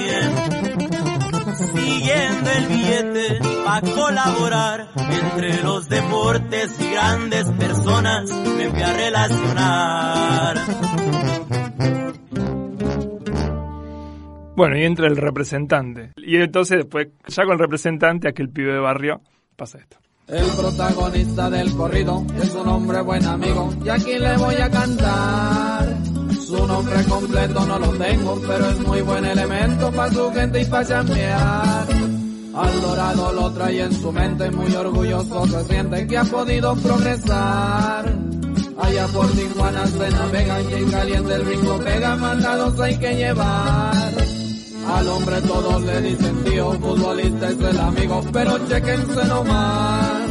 Siguiendo el billete para colaborar entre los deportes y grandes personas me fui a relacionar. Bueno, y entra el representante. Y entonces después, ya con el representante, aquel pibe de barrio, pasa esto. El protagonista del corrido es un hombre buen amigo y aquí le voy a cantar. Su nombre completo no lo tengo, pero es muy buen elemento para su gente y para chambear. Al dorado lo trae en su mente, muy orgulloso se siente que ha podido progresar. Allá por Tijuana se navega y en caliente el ritmo pega, mandados hay que llevar. Al hombre todos le dicen tío, futbolista es el amigo, pero chequense nomás.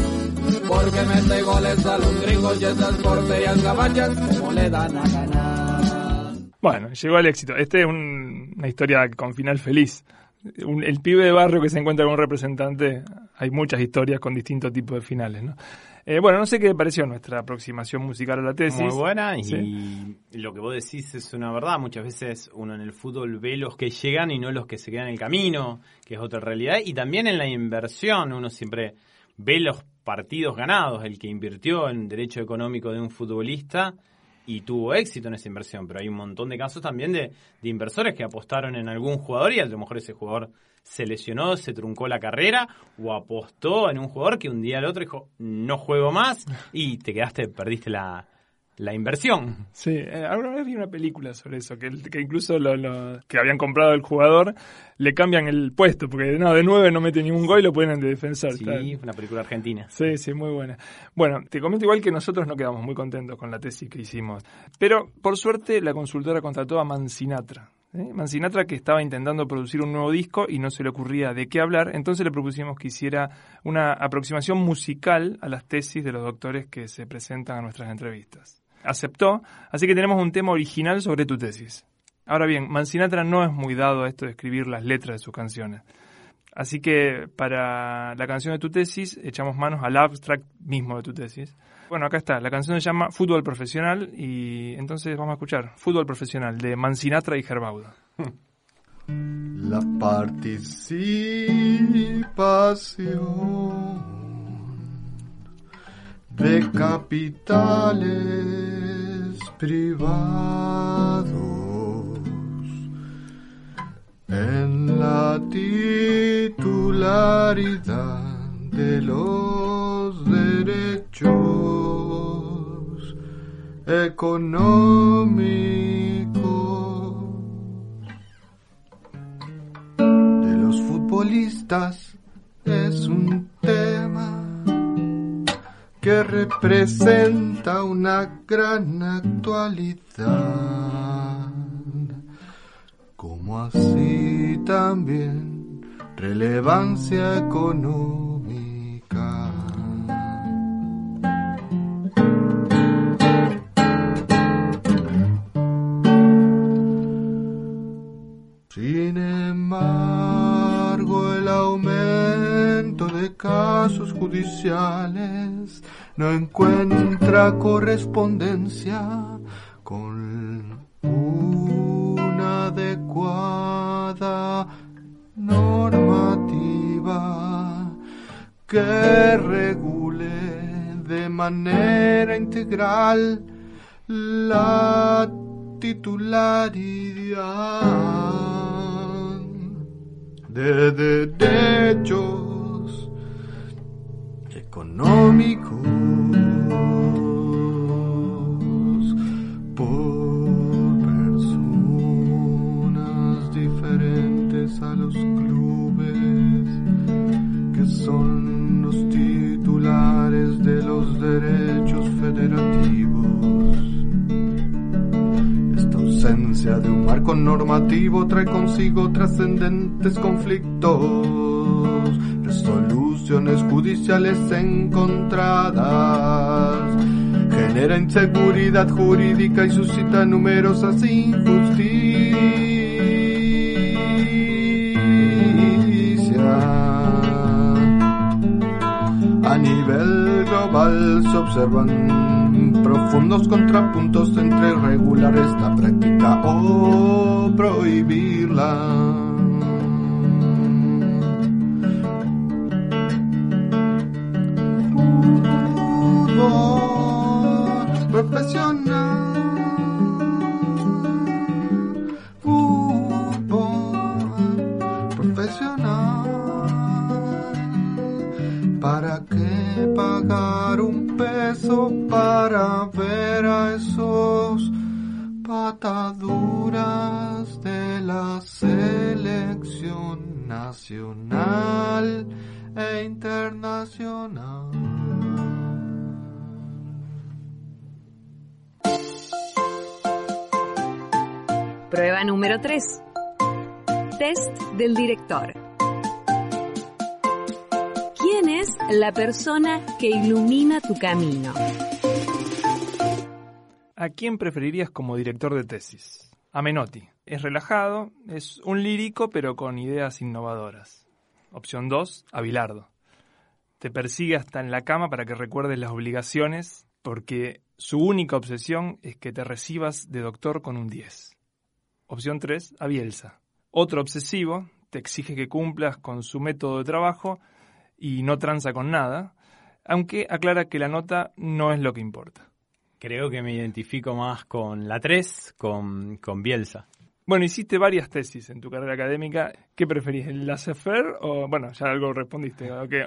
Por porque mete goles a los gringos y esas porterías gabachas como le dan a ganar. Bueno, llegó al éxito. Esta es un- una historia con final feliz. Un- el pibe de barrio que se encuentra con un representante, hay muchas historias con distintos tipos de finales, ¿no? Eh, bueno, no sé qué pareció nuestra aproximación musical a la tesis. Muy buena y Sí. lo que vos decís es una verdad. Muchas veces uno en el fútbol ve los que llegan y no los que se quedan en el camino, que es otra realidad. Y también en la inversión uno siempre ve los partidos ganados, el que invirtió en derecho económico de un futbolista y tuvo éxito en esa inversión. Pero hay un montón de casos también de, de inversores que apostaron en algún jugador y a lo mejor ese jugador se lesionó, se truncó la carrera o apostó en un jugador que un día al otro dijo no juego más y te quedaste, perdiste la, la inversión. Sí, eh, alguna vez vi una película sobre eso, que, que incluso lo, lo- que habían comprado el jugador le cambian el puesto, porque no, de nueve no mete ningún gol y lo ponen de defensor. Sí, una película argentina. Sí, sí, muy buena. Bueno, te comento igual que nosotros no quedamos muy contentos con la tesis que hicimos. Pero, por suerte, la consultora contrató a Mancinatra. ¿eh? Mancinatra que estaba intentando producir un nuevo disco y no se le ocurría de qué hablar, entonces le propusimos que hiciera una aproximación musical a las tesis de los doctores que se presentan a nuestras entrevistas. Aceptó, así que tenemos un tema original sobre tu tesis. Ahora bien, Mancinatra no es muy dado a esto de escribir las letras de sus canciones. Así que para la canción de tu tesis echamos manos al abstract mismo de tu tesis. Bueno, acá está, la canción se llama Fútbol Profesional y entonces vamos a escuchar Fútbol Profesional de Mancinatra y Gerbauda. La participación de capitales privados. En la titularidad de los derechos económicos de los futbolistas es un que representa una gran actualidad, como así también relevancia económica. Sin embargo, el aumento de casos judiciales no encuentra correspondencia con una adecuada normativa que regule de manera integral la titularidad de derechos económicos por personas diferentes a los clubes que son los titulares de los derechos federativos. Esta ausencia de un marco normativo trae consigo trascendentes conflictos, resoluciones judiciales encontradas, genera inseguridad jurídica y suscita numerosas injusticias. A nivel global se observan profundos contrapuntos entre regular esta práctica o prohibirla. Del director. ¿Quién es la persona que ilumina tu camino. ¿A quién preferirías como director de tesis? A Menotti. Es relajado, es un lírico pero con ideas innovadoras. Opción 2, a Bilardo. Te persigue hasta en la cama para que recuerdes las obligaciones porque su única obsesión es que te recibas de doctor con un 10. Opción 3, a Bielsa. Otro obsesivo, te exige que cumplas con su método de trabajo y no tranza con nada, aunque aclara que la nota no es lo que importa. Creo que me identifico más con la 3, con, con Bielsa. Bueno, hiciste varias tesis en tu carrera académica. ¿Qué preferís, el laissez o, bueno, ya algo respondiste, o que,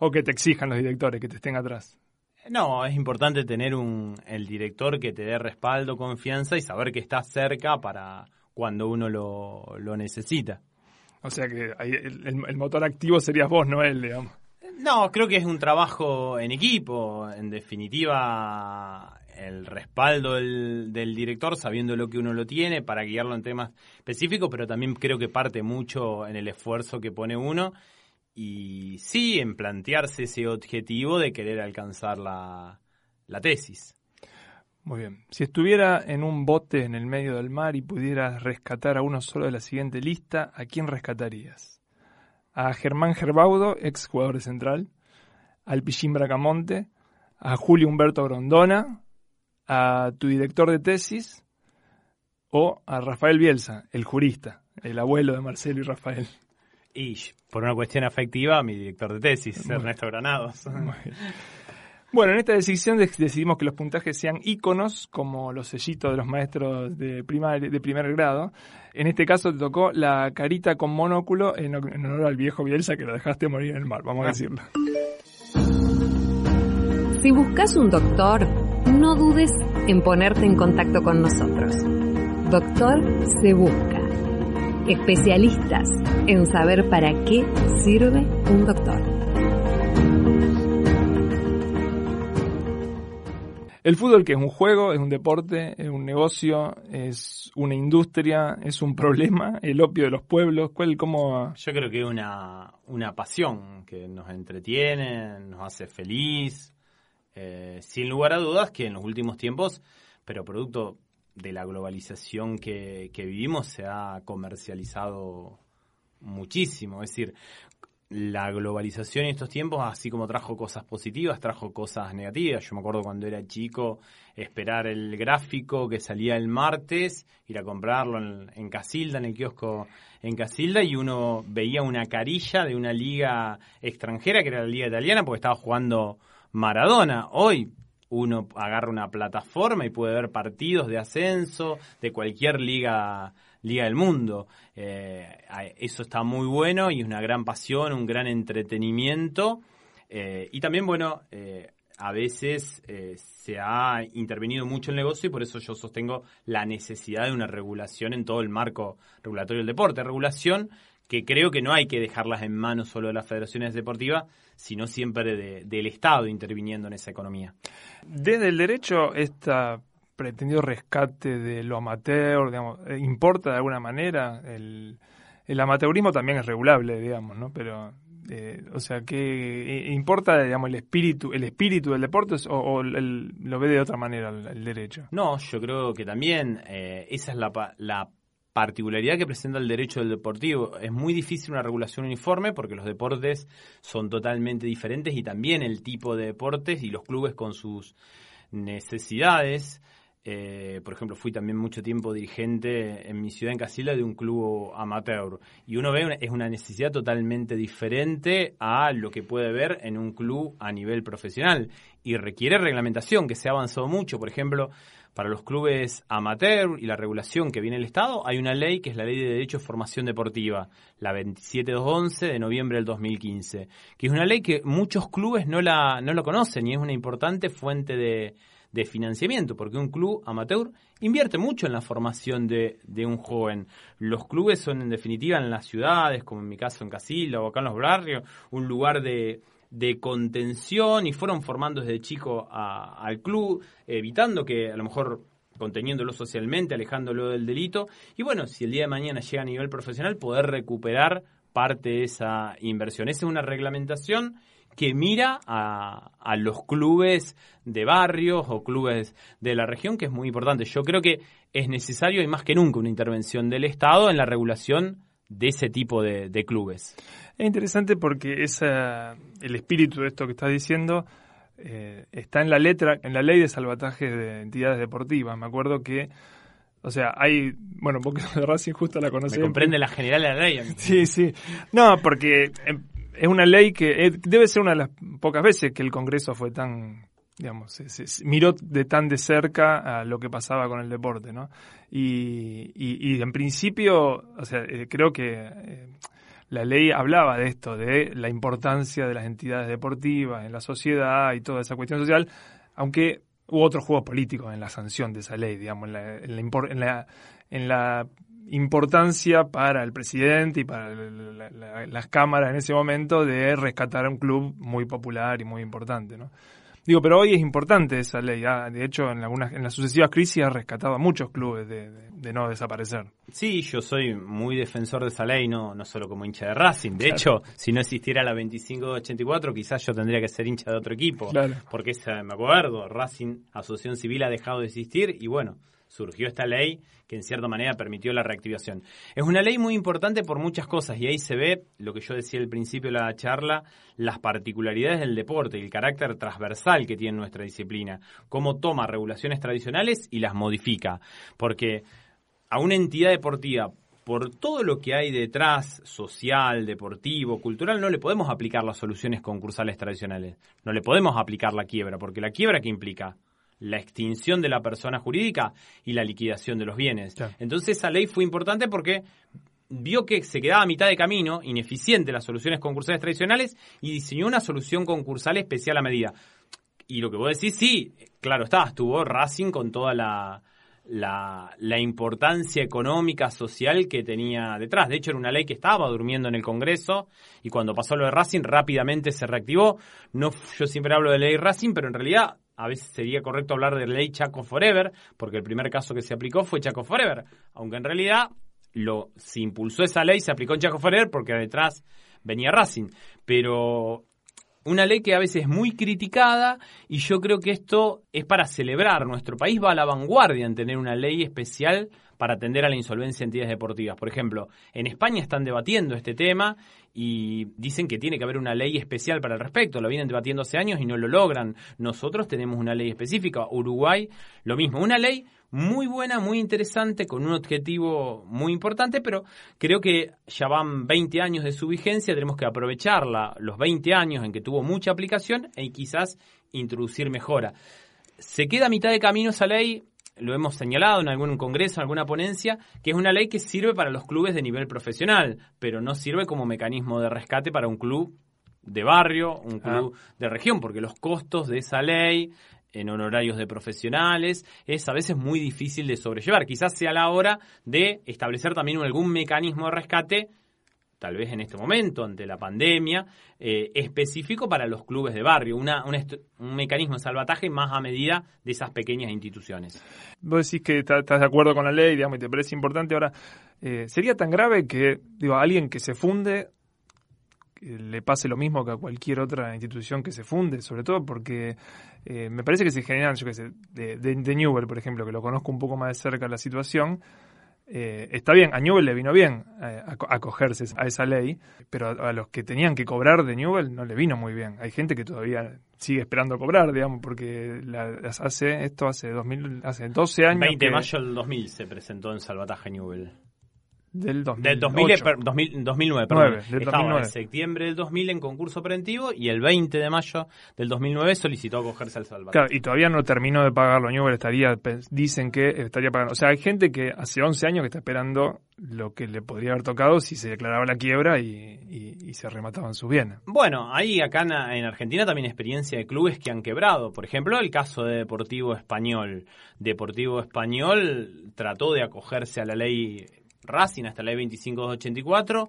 o que te exijan los directores, que te estén atrás? No, es importante tener un, el director que te dé respaldo, confianza y saber que está cerca para cuando uno lo, lo necesita. O sea que el, motor activo serías vos, no él, digamos. No, creo que es un trabajo en equipo. En definitiva, el respaldo del, director, sabiendo lo que uno lo tiene, para guiarlo en temas específicos, pero también creo que parte mucho en el esfuerzo que pone uno y sí en plantearse ese objetivo de querer alcanzar la, tesis. Muy bien. Si estuviera en un bote en el medio del mar y pudieras rescatar a uno solo de la siguiente lista, ¿a quién rescatarías? ¿A Germán Gerbaudo, ex jugador de central? ¿Al Pichín Bracamonte? ¿A Julio Humberto Grondona? ¿A tu director de tesis? ¿O a Rafael Bielsa, el jurista, el abuelo de Marcelo y Rafael? Y por una cuestión afectiva, mi director de tesis, Ernesto Granados. Bueno, en esta decisión decidimos que los puntajes sean iconos, como los sellitos de los maestros de, primer, de primer grado. En este caso te tocó la carita con monóculo en, honor al viejo Bielsa que lo dejaste morir en el mar, vamos a ah. decirlo. Si buscas un doctor, no dudes en ponerte en contacto con nosotros. Doctor se busca. Especialistas en saber para qué sirve un doctor. El fútbol que es un juego, es un deporte, es un negocio, es una industria, es un problema, el opio de los pueblos, ¿cuál, cómo? Yo creo que es una, una pasión que nos entretiene, nos hace feliz, eh, sin lugar a dudas que en los últimos tiempos, pero producto de la globalización que, vivimos se ha comercializado muchísimo. Es decir, la globalización en estos tiempos, así como trajo cosas positivas, trajo cosas negativas. Yo me acuerdo cuando era chico esperar el gráfico que salía el martes, ir a comprarlo en, Casilda, en el kiosco en Casilda, y uno veía una carilla de una liga extranjera, que era la liga italiana, porque estaba jugando Maradona. Hoy uno agarra una plataforma y puede ver partidos de ascenso de cualquier liga liga del mundo. Eh, eso está muy bueno y es una gran pasión, un gran entretenimiento. Eh, y también, bueno, eh, a veces se ha intervenido mucho el negocio y por eso yo sostengo la necesidad de una regulación en todo el marco regulatorio del deporte. Regulación que creo que no hay que dejarlas en manos solo de las federaciones deportivas, sino siempre del Estado interviniendo en esa economía. Desde el derecho, este pretendido rescate de lo amateur, digamos, eh, ¿importa de alguna manera? El, amateurismo también es regulable, digamos, ¿no? Pero, eh, o sea, ¿qué eh, importa, digamos, el espíritu, el espíritu del deporte o, lo ve de otra manera el, derecho? No, yo creo que también esa es la, la particularidad que presenta el derecho del deportivo. Es muy difícil una regulación uniforme porque los deportes son totalmente diferentes y también el tipo de deportes y los clubes con sus necesidades. Eh, por ejemplo, fui también mucho tiempo dirigente en mi ciudad, en Casilda, de un club amateur. Y uno ve, es una necesidad totalmente diferente a lo que puede ver en un club a nivel profesional. Y requiere reglamentación, que se ha avanzado mucho. Por ejemplo, para los clubes amateur y la regulación que viene el Estado, hay una ley que es la Ley de Derecho de Formación Deportiva, la 27211 de noviembre del 2015, que es una ley que muchos clubes no la, no lo conocen y es una importante fuente de, de financiamiento, porque un club amateur invierte mucho en la formación de, de, un joven. Los clubes son en definitiva en las ciudades, como en mi caso en Casilda o acá en los barrios, un lugar de, de contención y fueron formando desde chico al club, evitando que a lo mejor conteniéndolo socialmente, alejándolo del delito. Y bueno, si el día de mañana llega a nivel profesional, poder recuperar parte de esa inversión. Esa es una reglamentación que mira a, a los clubes de barrios o clubes de la región, que es muy importante. Yo creo que es necesario y más que nunca una intervención del Estado en la regulación de ese tipo de, de clubes. Es interesante porque esa, el espíritu de esto que estás diciendo eh, está en la letra, en la ley de salvataje de entidades deportivas. Me acuerdo que, o sea, hay, bueno, porque de Racing justo la conocemos. Comprende la general de la ley. Sí, sí. No, porque eh, es una ley que eh, debe ser una de las pocas veces que el Congreso fue tan digamos, se, se, miró de tan de cerca a lo que pasaba con el deporte, ¿no? Y, y, y en principio, o sea, eh, creo que eh, la ley hablaba de esto, de la importancia de las entidades deportivas en la sociedad y toda esa cuestión social, aunque hubo otros juegos políticos en la sanción de esa ley, digamos, en la, en la, en la, en la importancia para el presidente y para la, la, las cámaras en ese momento de rescatar a un club muy popular y muy importante, ¿no? Digo, pero hoy es importante esa ley. ¿ah? De hecho, en, algunas, en las sucesivas crisis ha rescatado a muchos clubes de, de, de, no desaparecer. Sí, yo soy muy defensor de esa ley, no, no solo como hincha de Racing. De claro. hecho, si no existiera la 2584, quizás yo tendría que ser hincha de otro equipo. Claro. Porque esa, me acuerdo, Racing, Asociación Civil, ha dejado de existir y bueno, surgió esta ley que en cierta manera permitió la reactivación. Es una ley muy importante por muchas cosas y ahí se ve lo que yo decía al principio de la charla, las particularidades del deporte y el carácter transversal que tiene nuestra disciplina, cómo toma regulaciones tradicionales y las modifica, porque a una entidad deportiva por todo lo que hay detrás, social, deportivo, cultural, no le podemos aplicar las soluciones concursales tradicionales. No le podemos aplicar la quiebra, porque la quiebra que implica la extinción de la persona jurídica y la liquidación de los bienes. Claro. Entonces esa ley fue importante porque vio que se quedaba a mitad de camino, ineficiente las soluciones concursales tradicionales, y diseñó una solución concursal especial a medida. Y lo que vos decís, sí, claro está, estuvo Racing con toda la, la, la, importancia económica, social que tenía detrás. De hecho, era una ley que estaba durmiendo en el Congreso y cuando pasó lo de Racing rápidamente se reactivó. No, yo siempre hablo de ley Racing, pero en realidad a veces sería correcto hablar de ley Chaco Forever, porque el primer caso que se aplicó fue Chaco Forever, aunque en realidad lo se impulsó esa ley, se aplicó en Chaco Forever porque detrás venía Racing, pero una ley que a veces es muy criticada y yo creo que esto es para celebrar. Nuestro país va a la vanguardia en tener una ley especial para atender a la insolvencia de entidades deportivas. Por ejemplo, en España están debatiendo este tema y dicen que tiene que haber una ley especial para el respecto. Lo vienen debatiendo hace años y no lo logran. Nosotros tenemos una ley específica. Uruguay, lo mismo. Una ley muy buena, muy interesante, con un objetivo muy importante, pero creo que ya van 20 años de su vigencia, tenemos que aprovecharla, los 20 años en que tuvo mucha aplicación y quizás introducir mejora. Se queda a mitad de camino esa ley, lo hemos señalado en algún congreso, en alguna ponencia, que es una ley que sirve para los clubes de nivel profesional, pero no sirve como mecanismo de rescate para un club de barrio, un club ah. de región, porque los costos de esa ley en honorarios de profesionales, es a veces muy difícil de sobrellevar. Quizás sea la hora de establecer también algún mecanismo de rescate, tal vez en este momento, ante la pandemia, eh, específico para los clubes de barrio, una, un, un, mecanismo de salvataje más a medida de esas pequeñas instituciones. Vos decís que estás de acuerdo con la ley, digamos, y te parece importante. Ahora, eh, ¿sería tan grave que, digo, alguien que se funde le pase lo mismo que a cualquier otra institución que se funde, sobre todo porque eh, me parece que se generan, yo qué sé, de, de, de, por ejemplo, que lo conozco un poco más de cerca la situación, eh, está bien, a Newell le vino bien eh, acogerse a esa ley, pero a, a, los que tenían que cobrar de Newell no le vino muy bien. Hay gente que todavía sigue esperando cobrar, digamos, porque la, hace esto hace 2000, hace 12 años. 20 de que, mayo del 2000 se presentó en Salvataje Newell. Del, 2000, del 2000, 2000, 2009, perdón. 9, del Estaba 2009. en septiembre del 2000 en concurso preventivo y el 20 de mayo del 2009 solicitó acogerse al Salvador. Claro, y todavía no terminó de pagarlo. Newell estaría, dicen que estaría pagando. O sea, hay gente que hace 11 años que está esperando lo que le podría haber tocado si se declaraba la quiebra y, y, y se remataban sus bienes. Bueno, hay acá en, en, Argentina también experiencia de clubes que han quebrado. Por ejemplo, el caso de Deportivo Español. Deportivo Español trató de acogerse a la ley Racing hasta la ley 25284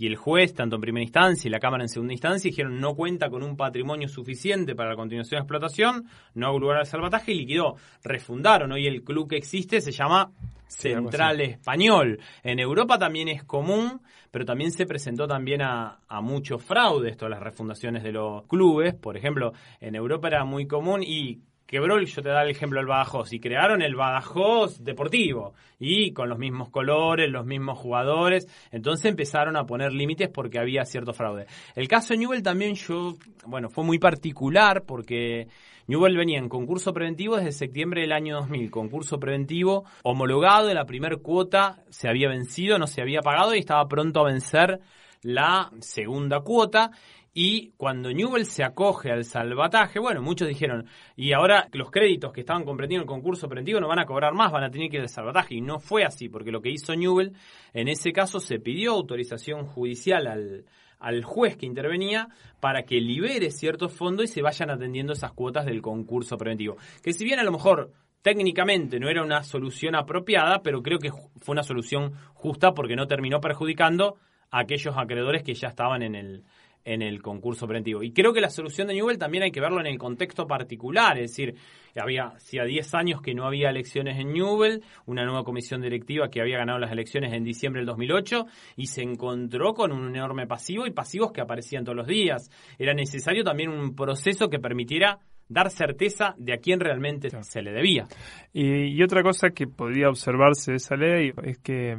y el juez, tanto en primera instancia y la Cámara en segunda instancia, dijeron no cuenta con un patrimonio suficiente para la continuación de explotación, no hago lugar al salvataje y liquidó. Refundaron. Hoy el club que existe se llama Central Español. En Europa también es común, pero también se presentó también a, a mucho fraude esto, las refundaciones de los clubes. Por ejemplo, en Europa era muy común y quebró, yo te da el ejemplo del Badajoz, y crearon el Badajoz deportivo, y con los mismos colores, los mismos jugadores, entonces empezaron a poner límites porque había cierto fraude. El caso de Newell también yo, bueno, fue muy particular porque Newell venía en concurso preventivo desde septiembre del año 2000, concurso preventivo homologado de la primer cuota, se había vencido, no se había pagado y estaba pronto a vencer la segunda cuota y cuando Newell se acoge al salvataje, bueno, muchos dijeron, y ahora los créditos que estaban comprendiendo el concurso preventivo no van a cobrar más, van a tener que ir al salvataje. Y no fue así, porque lo que hizo Newell, en ese caso se pidió autorización judicial al, al juez que intervenía para que libere ciertos fondos y se vayan atendiendo esas cuotas del concurso preventivo. Que si bien a lo mejor técnicamente no era una solución apropiada, pero creo que fue una solución justa porque no terminó perjudicando a aquellos acreedores que ya estaban en el, en el concurso preventivo. Y creo que la solución de Newell también hay que verlo en el contexto particular, es decir, había hacía 10 años que no había elecciones en Newell, una nueva comisión directiva que había ganado las elecciones en diciembre del 2008 y se encontró con un enorme pasivo y pasivos que aparecían todos los días. Era necesario también un proceso que permitiera dar certeza de a quién realmente se le debía. Y, y otra cosa que podría observarse de esa ley es que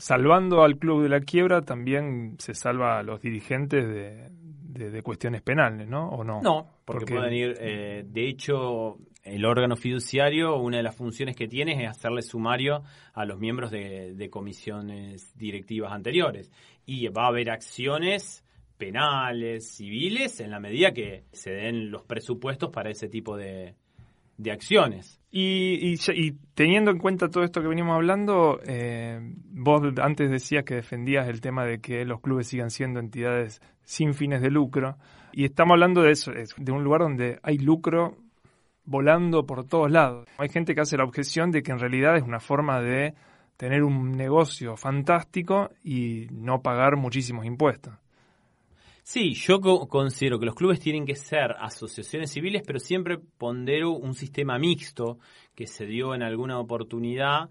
salvando al club de la quiebra también se salva a los dirigentes de, de, cuestiones penales, ¿no? ¿O no? No, porque, pueden ir, eh, de hecho, el órgano fiduciario, una de las funciones que tiene es hacerle sumario a los miembros de, de comisiones directivas anteriores. Y va a haber acciones penales, civiles, en la medida que se den los presupuestos para ese tipo de, de acciones. Y, y, teniendo en cuenta todo esto que venimos hablando, eh, vos antes decías que defendías el tema de que los clubes sigan siendo entidades sin fines de lucro, y estamos hablando de eso, de un lugar donde hay lucro volando por todos lados. Hay gente que hace la objeción de que en realidad es una forma de tener un negocio fantástico y no pagar muchísimos impuestos. Sí, yo considero que los clubes tienen que ser asociaciones civiles, pero siempre pondero un sistema mixto que se dio en alguna oportunidad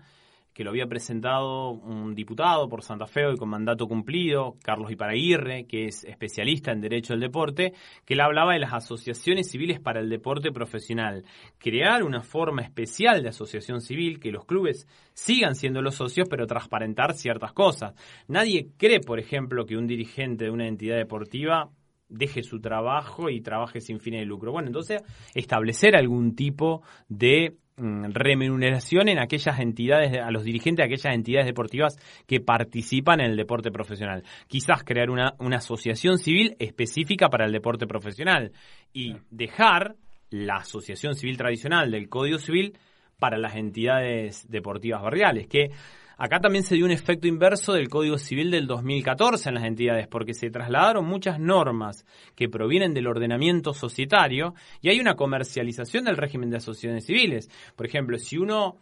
que lo había presentado un diputado por Santa Fe y con mandato cumplido, Carlos Iparaguirre, que es especialista en Derecho del Deporte, que él hablaba de las asociaciones civiles para el deporte profesional. Crear una forma especial de asociación civil, que los clubes sigan siendo los socios, pero transparentar ciertas cosas. Nadie cree, por ejemplo, que un dirigente de una entidad deportiva deje su trabajo y trabaje sin fines de lucro. Bueno, entonces establecer algún tipo de remuneración en aquellas entidades, a los dirigentes de aquellas entidades deportivas que participan en el deporte profesional. Quizás crear una, una asociación civil específica para el deporte profesional y dejar la asociación civil tradicional del Código Civil para las entidades deportivas barriales, que Acá también se dio un efecto inverso del Código Civil del 2014 en las entidades, porque se trasladaron muchas normas que provienen del ordenamiento societario y hay una comercialización del régimen de asociaciones civiles. Por ejemplo, si uno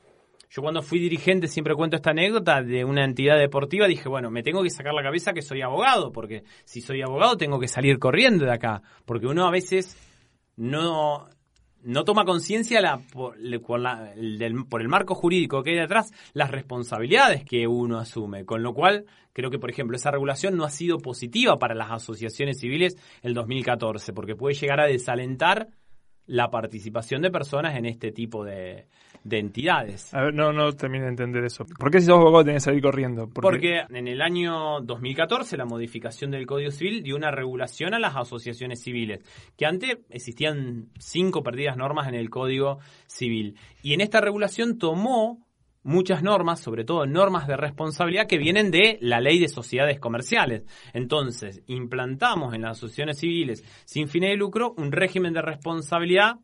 yo cuando fui dirigente siempre cuento esta anécdota de una entidad deportiva, dije, bueno, me tengo que sacar la cabeza que soy abogado, porque si soy abogado tengo que salir corriendo de acá, porque uno a veces no, no toma conciencia la, por, el marco jurídico que hay detrás las responsabilidades que uno asume, con lo cual creo que, por ejemplo, esa regulación no ha sido positiva para las asociaciones civiles el 2014, porque puede llegar a desalentar la participación de personas en este tipo de, de entidades. A ver, no, no termino de entender eso. ¿Por qué si sos abogado tenés que salir corriendo? Porque... en el año 2014 la modificación del Código Civil dio una regulación a las asociaciones civiles, que antes existían cinco perdidas normas en el Código Civil. Y en esta regulación tomó muchas normas, sobre todo normas de responsabilidad que vienen de la ley de sociedades comerciales. Entonces, implantamos en las asociaciones civiles sin fines de lucro un régimen de responsabilidad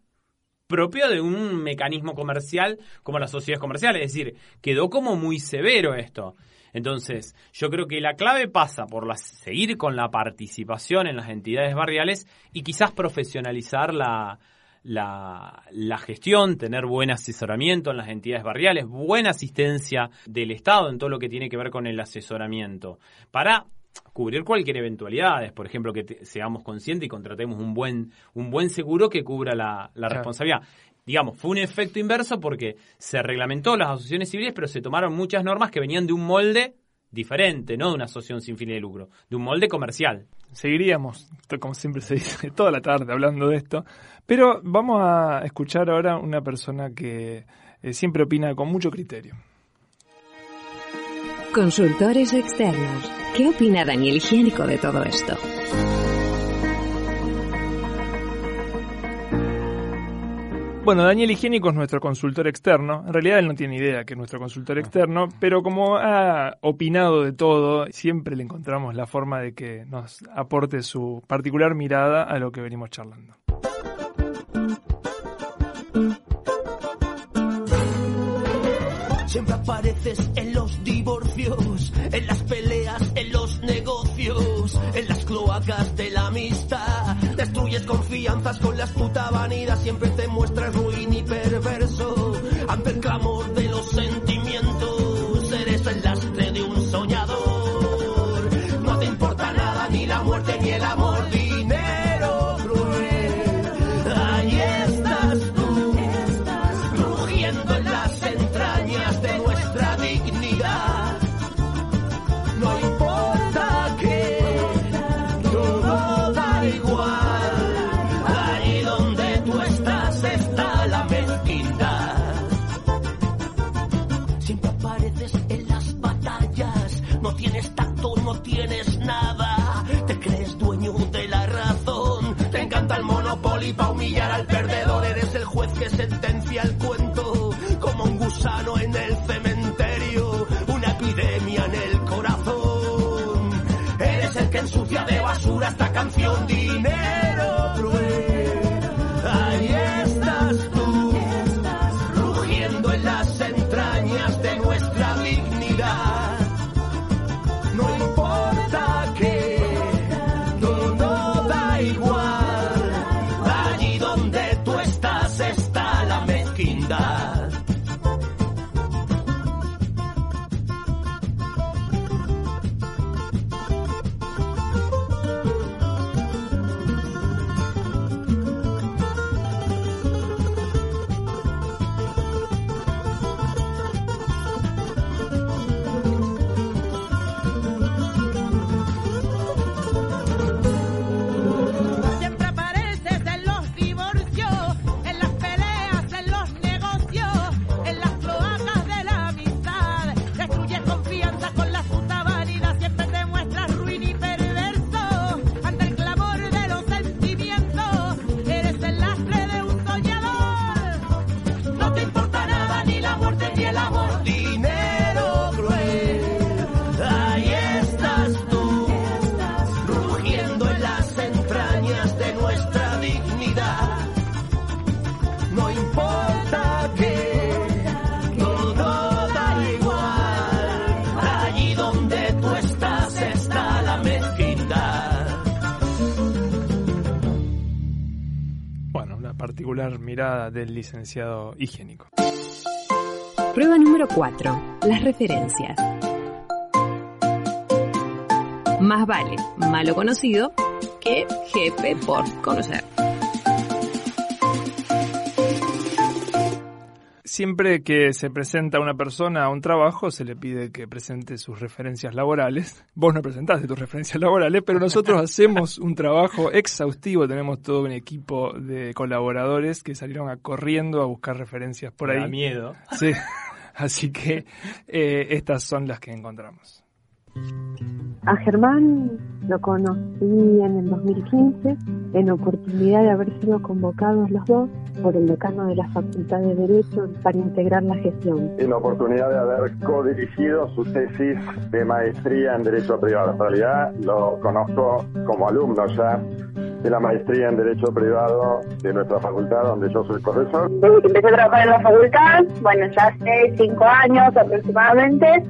propio de un mecanismo comercial como las sociedades comerciales. Es decir, quedó como muy severo esto. Entonces, yo creo que la clave pasa por seguir con la participación en las entidades barriales y quizás profesionalizar la, la, la gestión, tener buen asesoramiento en las entidades barriales, buena asistencia del Estado en todo lo que tiene que ver con el asesoramiento, para cubrir cualquier eventualidad, por ejemplo, que te- seamos conscientes y contratemos un buen, un buen seguro que cubra la, la Claro. responsabilidad. Digamos, fue un efecto inverso porque se reglamentó las asociaciones civiles, pero se tomaron muchas normas que venían de un molde diferente, no de una asociación sin fines de lucro, de un molde comercial. Seguiríamos, como siempre se dice, toda la tarde hablando de esto, pero vamos a escuchar ahora una persona que eh, siempre opina con mucho criterio. Consultores externos. ¿Qué opina Daniel Higiénico de todo esto? Bueno, Daniel Higiénico es nuestro consultor externo. En realidad él no tiene idea que es nuestro consultor externo, pero como ha opinado de todo, siempre le encontramos la forma de que nos aporte su particular mirada a lo que venimos charlando. Siempre apareces en los en las peleas, en los negocios, en las cloacas de la amistad. Destruyes confianzas con la puta vanidad, siempre te muestras ruin y perverso. Mirada del licenciado higiénico. Prueba número 4. Las referencias. Más vale malo conocido que jefe por conocer. Siempre que se presenta una persona a un trabajo, se le pide que presente sus referencias laborales. Vos no presentaste tus referencias laborales, pero nosotros hacemos un trabajo exhaustivo. Tenemos todo un equipo de colaboradores que salieron a corriendo a buscar referencias por ahí. da miedo. Sí, así que eh, estas son las que encontramos. A Germán lo conocí en el 2015 en oportunidad de haber sido convocados los dos por el decano de la Facultad de Derecho para integrar la gestión. y la oportunidad de haber codirigido su tesis de maestría en Derecho Privado. En realidad lo conozco como alumno ya de la maestría en Derecho Privado de nuestra facultad, donde yo soy profesor. Desde que empecé a trabajar en la facultad, bueno, ya hace cinco años aproximadamente,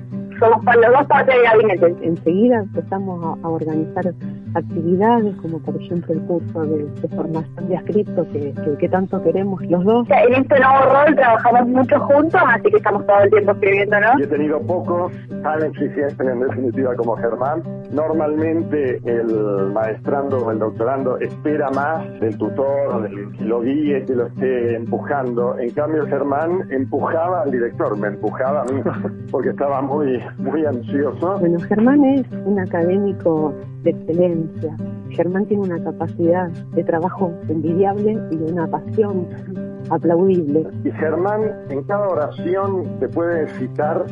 los dos partes del gabinete. Enseguida empezamos a, a organizar actividades, como por ejemplo el curso de, de formación de ascripto que, que, que tanto queremos los dos. En este nuevo rol trabajamos mucho juntos, así que estamos todo el tiempo escribiendo, ¿no? Y he tenido pocos tan exigentes en definitiva como Germán. Normalmente el maestrando o el doctorando espera más del tutor o del que lo guíe, que lo esté empujando. En cambio Germán empujaba al director, me empujaba a mí porque estaba muy, muy ansioso. Bueno, Germán es un académico de excelencia. Germán tiene una capacidad de trabajo envidiable y una pasión aplaudible. Y Germán en cada oración te puede citar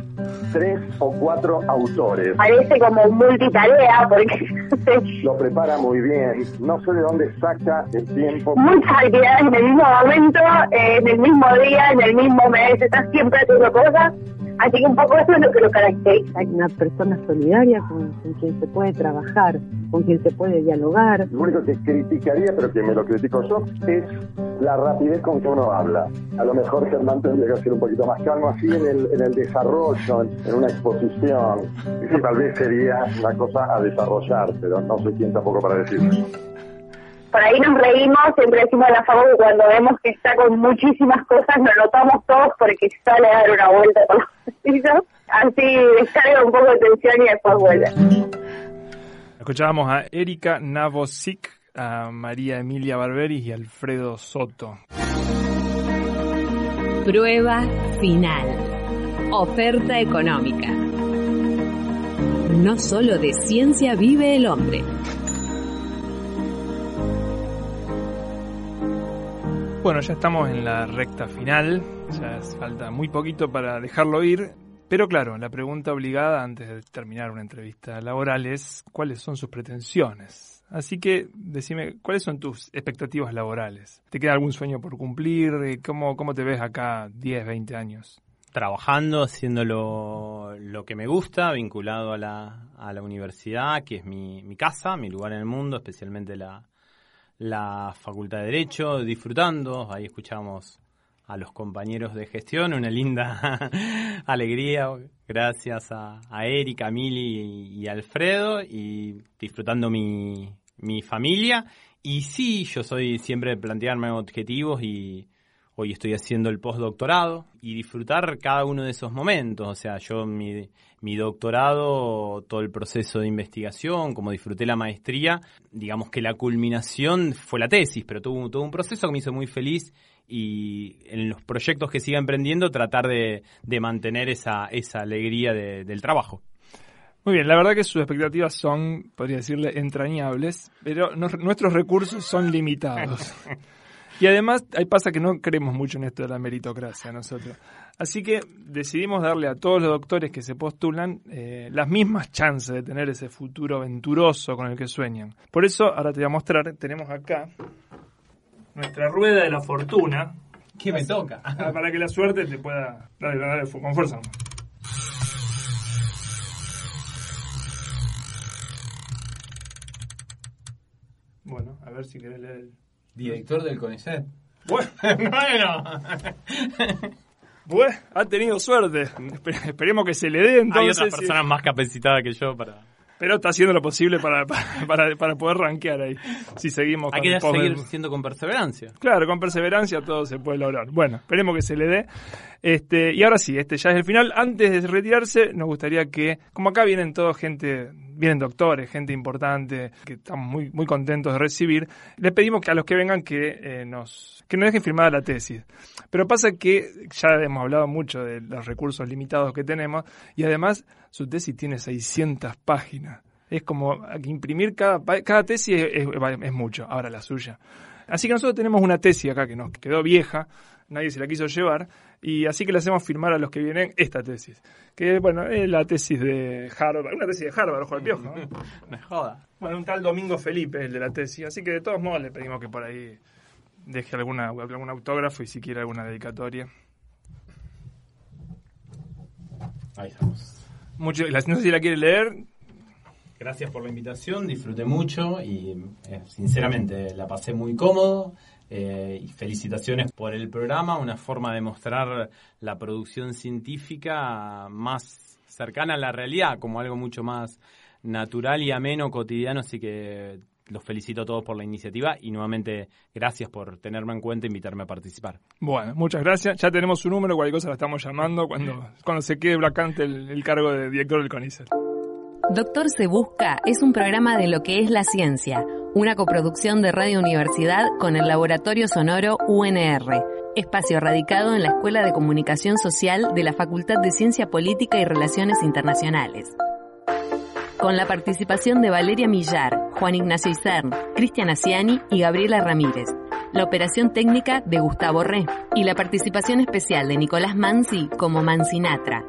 tres o cuatro autores. Parece como multitarea porque Lo prepara muy bien, no sé de dónde saca el tiempo. muchas actividades en el mismo momento, eh, en el mismo día, en el mismo mes, estás siempre haciendo cosas. Así que un poco eso es lo que lo caracteriza. Una persona solidaria con, con quien se puede trabajar, con quien se puede dialogar. Lo único que criticaría, pero que me lo critico yo, es la rapidez con que uno habla. A lo mejor Germán tendría que ser un poquito más calmo así en el, en el desarrollo, en, en una exposición. Eso tal vez sería una cosa a desarrollar, pero no soy quien tampoco para decirlo. Por ahí nos reímos, siempre decimos a la favor que cuando vemos que está con muchísimas cosas, nos notamos todos porque sale a dar una vuelta por los pasillos. Así descarga un poco de tensión y después vuelve. Escuchábamos a Erika Navosic, a María Emilia Barberis y Alfredo Soto. Prueba final. Oferta económica. No solo de ciencia vive el hombre. Bueno, ya estamos en la recta final, ya falta muy poquito para dejarlo ir, pero claro, la pregunta obligada antes de terminar una entrevista laboral es cuáles son sus pretensiones. Así que decime, ¿cuáles son tus expectativas laborales? ¿Te queda algún sueño por cumplir? Eh, ¿Cómo, cómo te ves acá 10, 20 años? trabajando, haciendo lo, lo que me gusta, vinculado a la, a la universidad, que es mi, mi casa, mi lugar en el mundo, especialmente la, la Facultad de Derecho, disfrutando. Ahí escuchamos a los compañeros de gestión, una linda alegría, gracias a, a Erika, Mili y, Alfredo, y disfrutando mi, mi familia. Y sí, yo soy siempre plantearme objetivos y hoy estoy haciendo el postdoctorado y disfrutar cada uno de esos momentos. O sea, yo mi, mi doctorado, todo el proceso de investigación, como disfruté la maestría, digamos que la culminación fue la tesis, pero tuvo todo un proceso que me hizo muy feliz y en los proyectos que siga emprendiendo tratar de, de mantener esa, esa alegría de- del trabajo. Muy bien, la verdad que sus expectativas son, podría decirle, entrañables, pero nuestros recursos son limitados. Y además, ahí pasa que no creemos mucho en esto de la meritocracia nosotros. Así que decidimos darle a todos los doctores que se postulan eh, las mismas chances de tener ese futuro aventuroso con el que sueñan. Por eso, ahora te voy a mostrar, tenemos acá nuestra rueda de la fortuna. ¿Qué me toca? Ah, Para que la suerte te pueda... Dale, dale, fu- con fuerza. Bueno, a ver si querés leer el... Director del CONICET. Bueno, bueno. Bueno, ha tenido suerte. Espe- Esperemos que se le dé Hay entonces. otras sí. personas más capacitadas que yo para... Pero está haciendo lo posible para, para, para, poder rankear ahí. Si seguimos Hay con que seguir siendo con perseverancia. Claro, con perseverancia todo se puede lograr. Bueno, esperemos que se le dé. Este, y ahora sí, este ya es el final. Antes de retirarse, nos gustaría que, como acá vienen todos gente, vienen doctores, gente importante, que estamos muy, muy contentos de recibir, les pedimos que a los que vengan que eh, nos, que nos dejen firmada la tesis. Pero pasa que ya hemos hablado mucho de los recursos limitados que tenemos y además su tesis tiene 600 páginas. Es como imprimir cada, cada tesis es, es- es mucho, ahora la suya. Así que nosotros tenemos una tesis acá que nos quedó vieja, nadie se la quiso llevar, y así que le hacemos firmar a los que vienen esta tesis. Que, bueno, es la tesis de Harvard, una tesis de Harvard, ojo al piojo. ¿no? Me joda. Bueno, un tal Domingo Felipe es el de la tesis, así que de todos modos le pedimos que por ahí deje alguna, algún autógrafo y si quiere alguna dedicatoria. Ahí estamos. Mucho, no sé si la quiere leer. Gracias por la invitación, disfruté mucho y eh, sinceramente la pasé muy cómodo. Eh, y felicitaciones por el programa, una forma de mostrar la producción científica más cercana a la realidad, como algo mucho más natural y ameno, cotidiano, así que los felicito a todos por la iniciativa y nuevamente gracias por tenerme en cuenta e invitarme a participar. Bueno, muchas gracias. Ya tenemos su número, cualquier cosa la estamos llamando cuando, cuando se quede vacante el, el cargo de director del CONICET. Doctor Se Busca es un programa de lo que es la ciencia, una coproducción de Radio Universidad con el Laboratorio Sonoro UNR, espacio radicado en la Escuela de Comunicación Social de la Facultad de Ciencia Política y Relaciones Internacionales. Con la participación de Valeria Millar, Juan Ignacio Isern, Cristian Asiani y Gabriela Ramírez. La operación técnica de Gustavo Re y la participación especial de Nicolás Mansi como Mansinatra.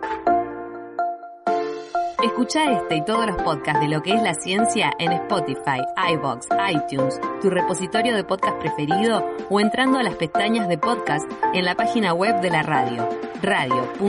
Escucha este y todos los podcasts de lo que es la ciencia en Spotify, iBox, iTunes, tu repositorio de podcast preferido o entrando a las pestañas de podcast en la página web de la radio, radio.unr.edu.ar.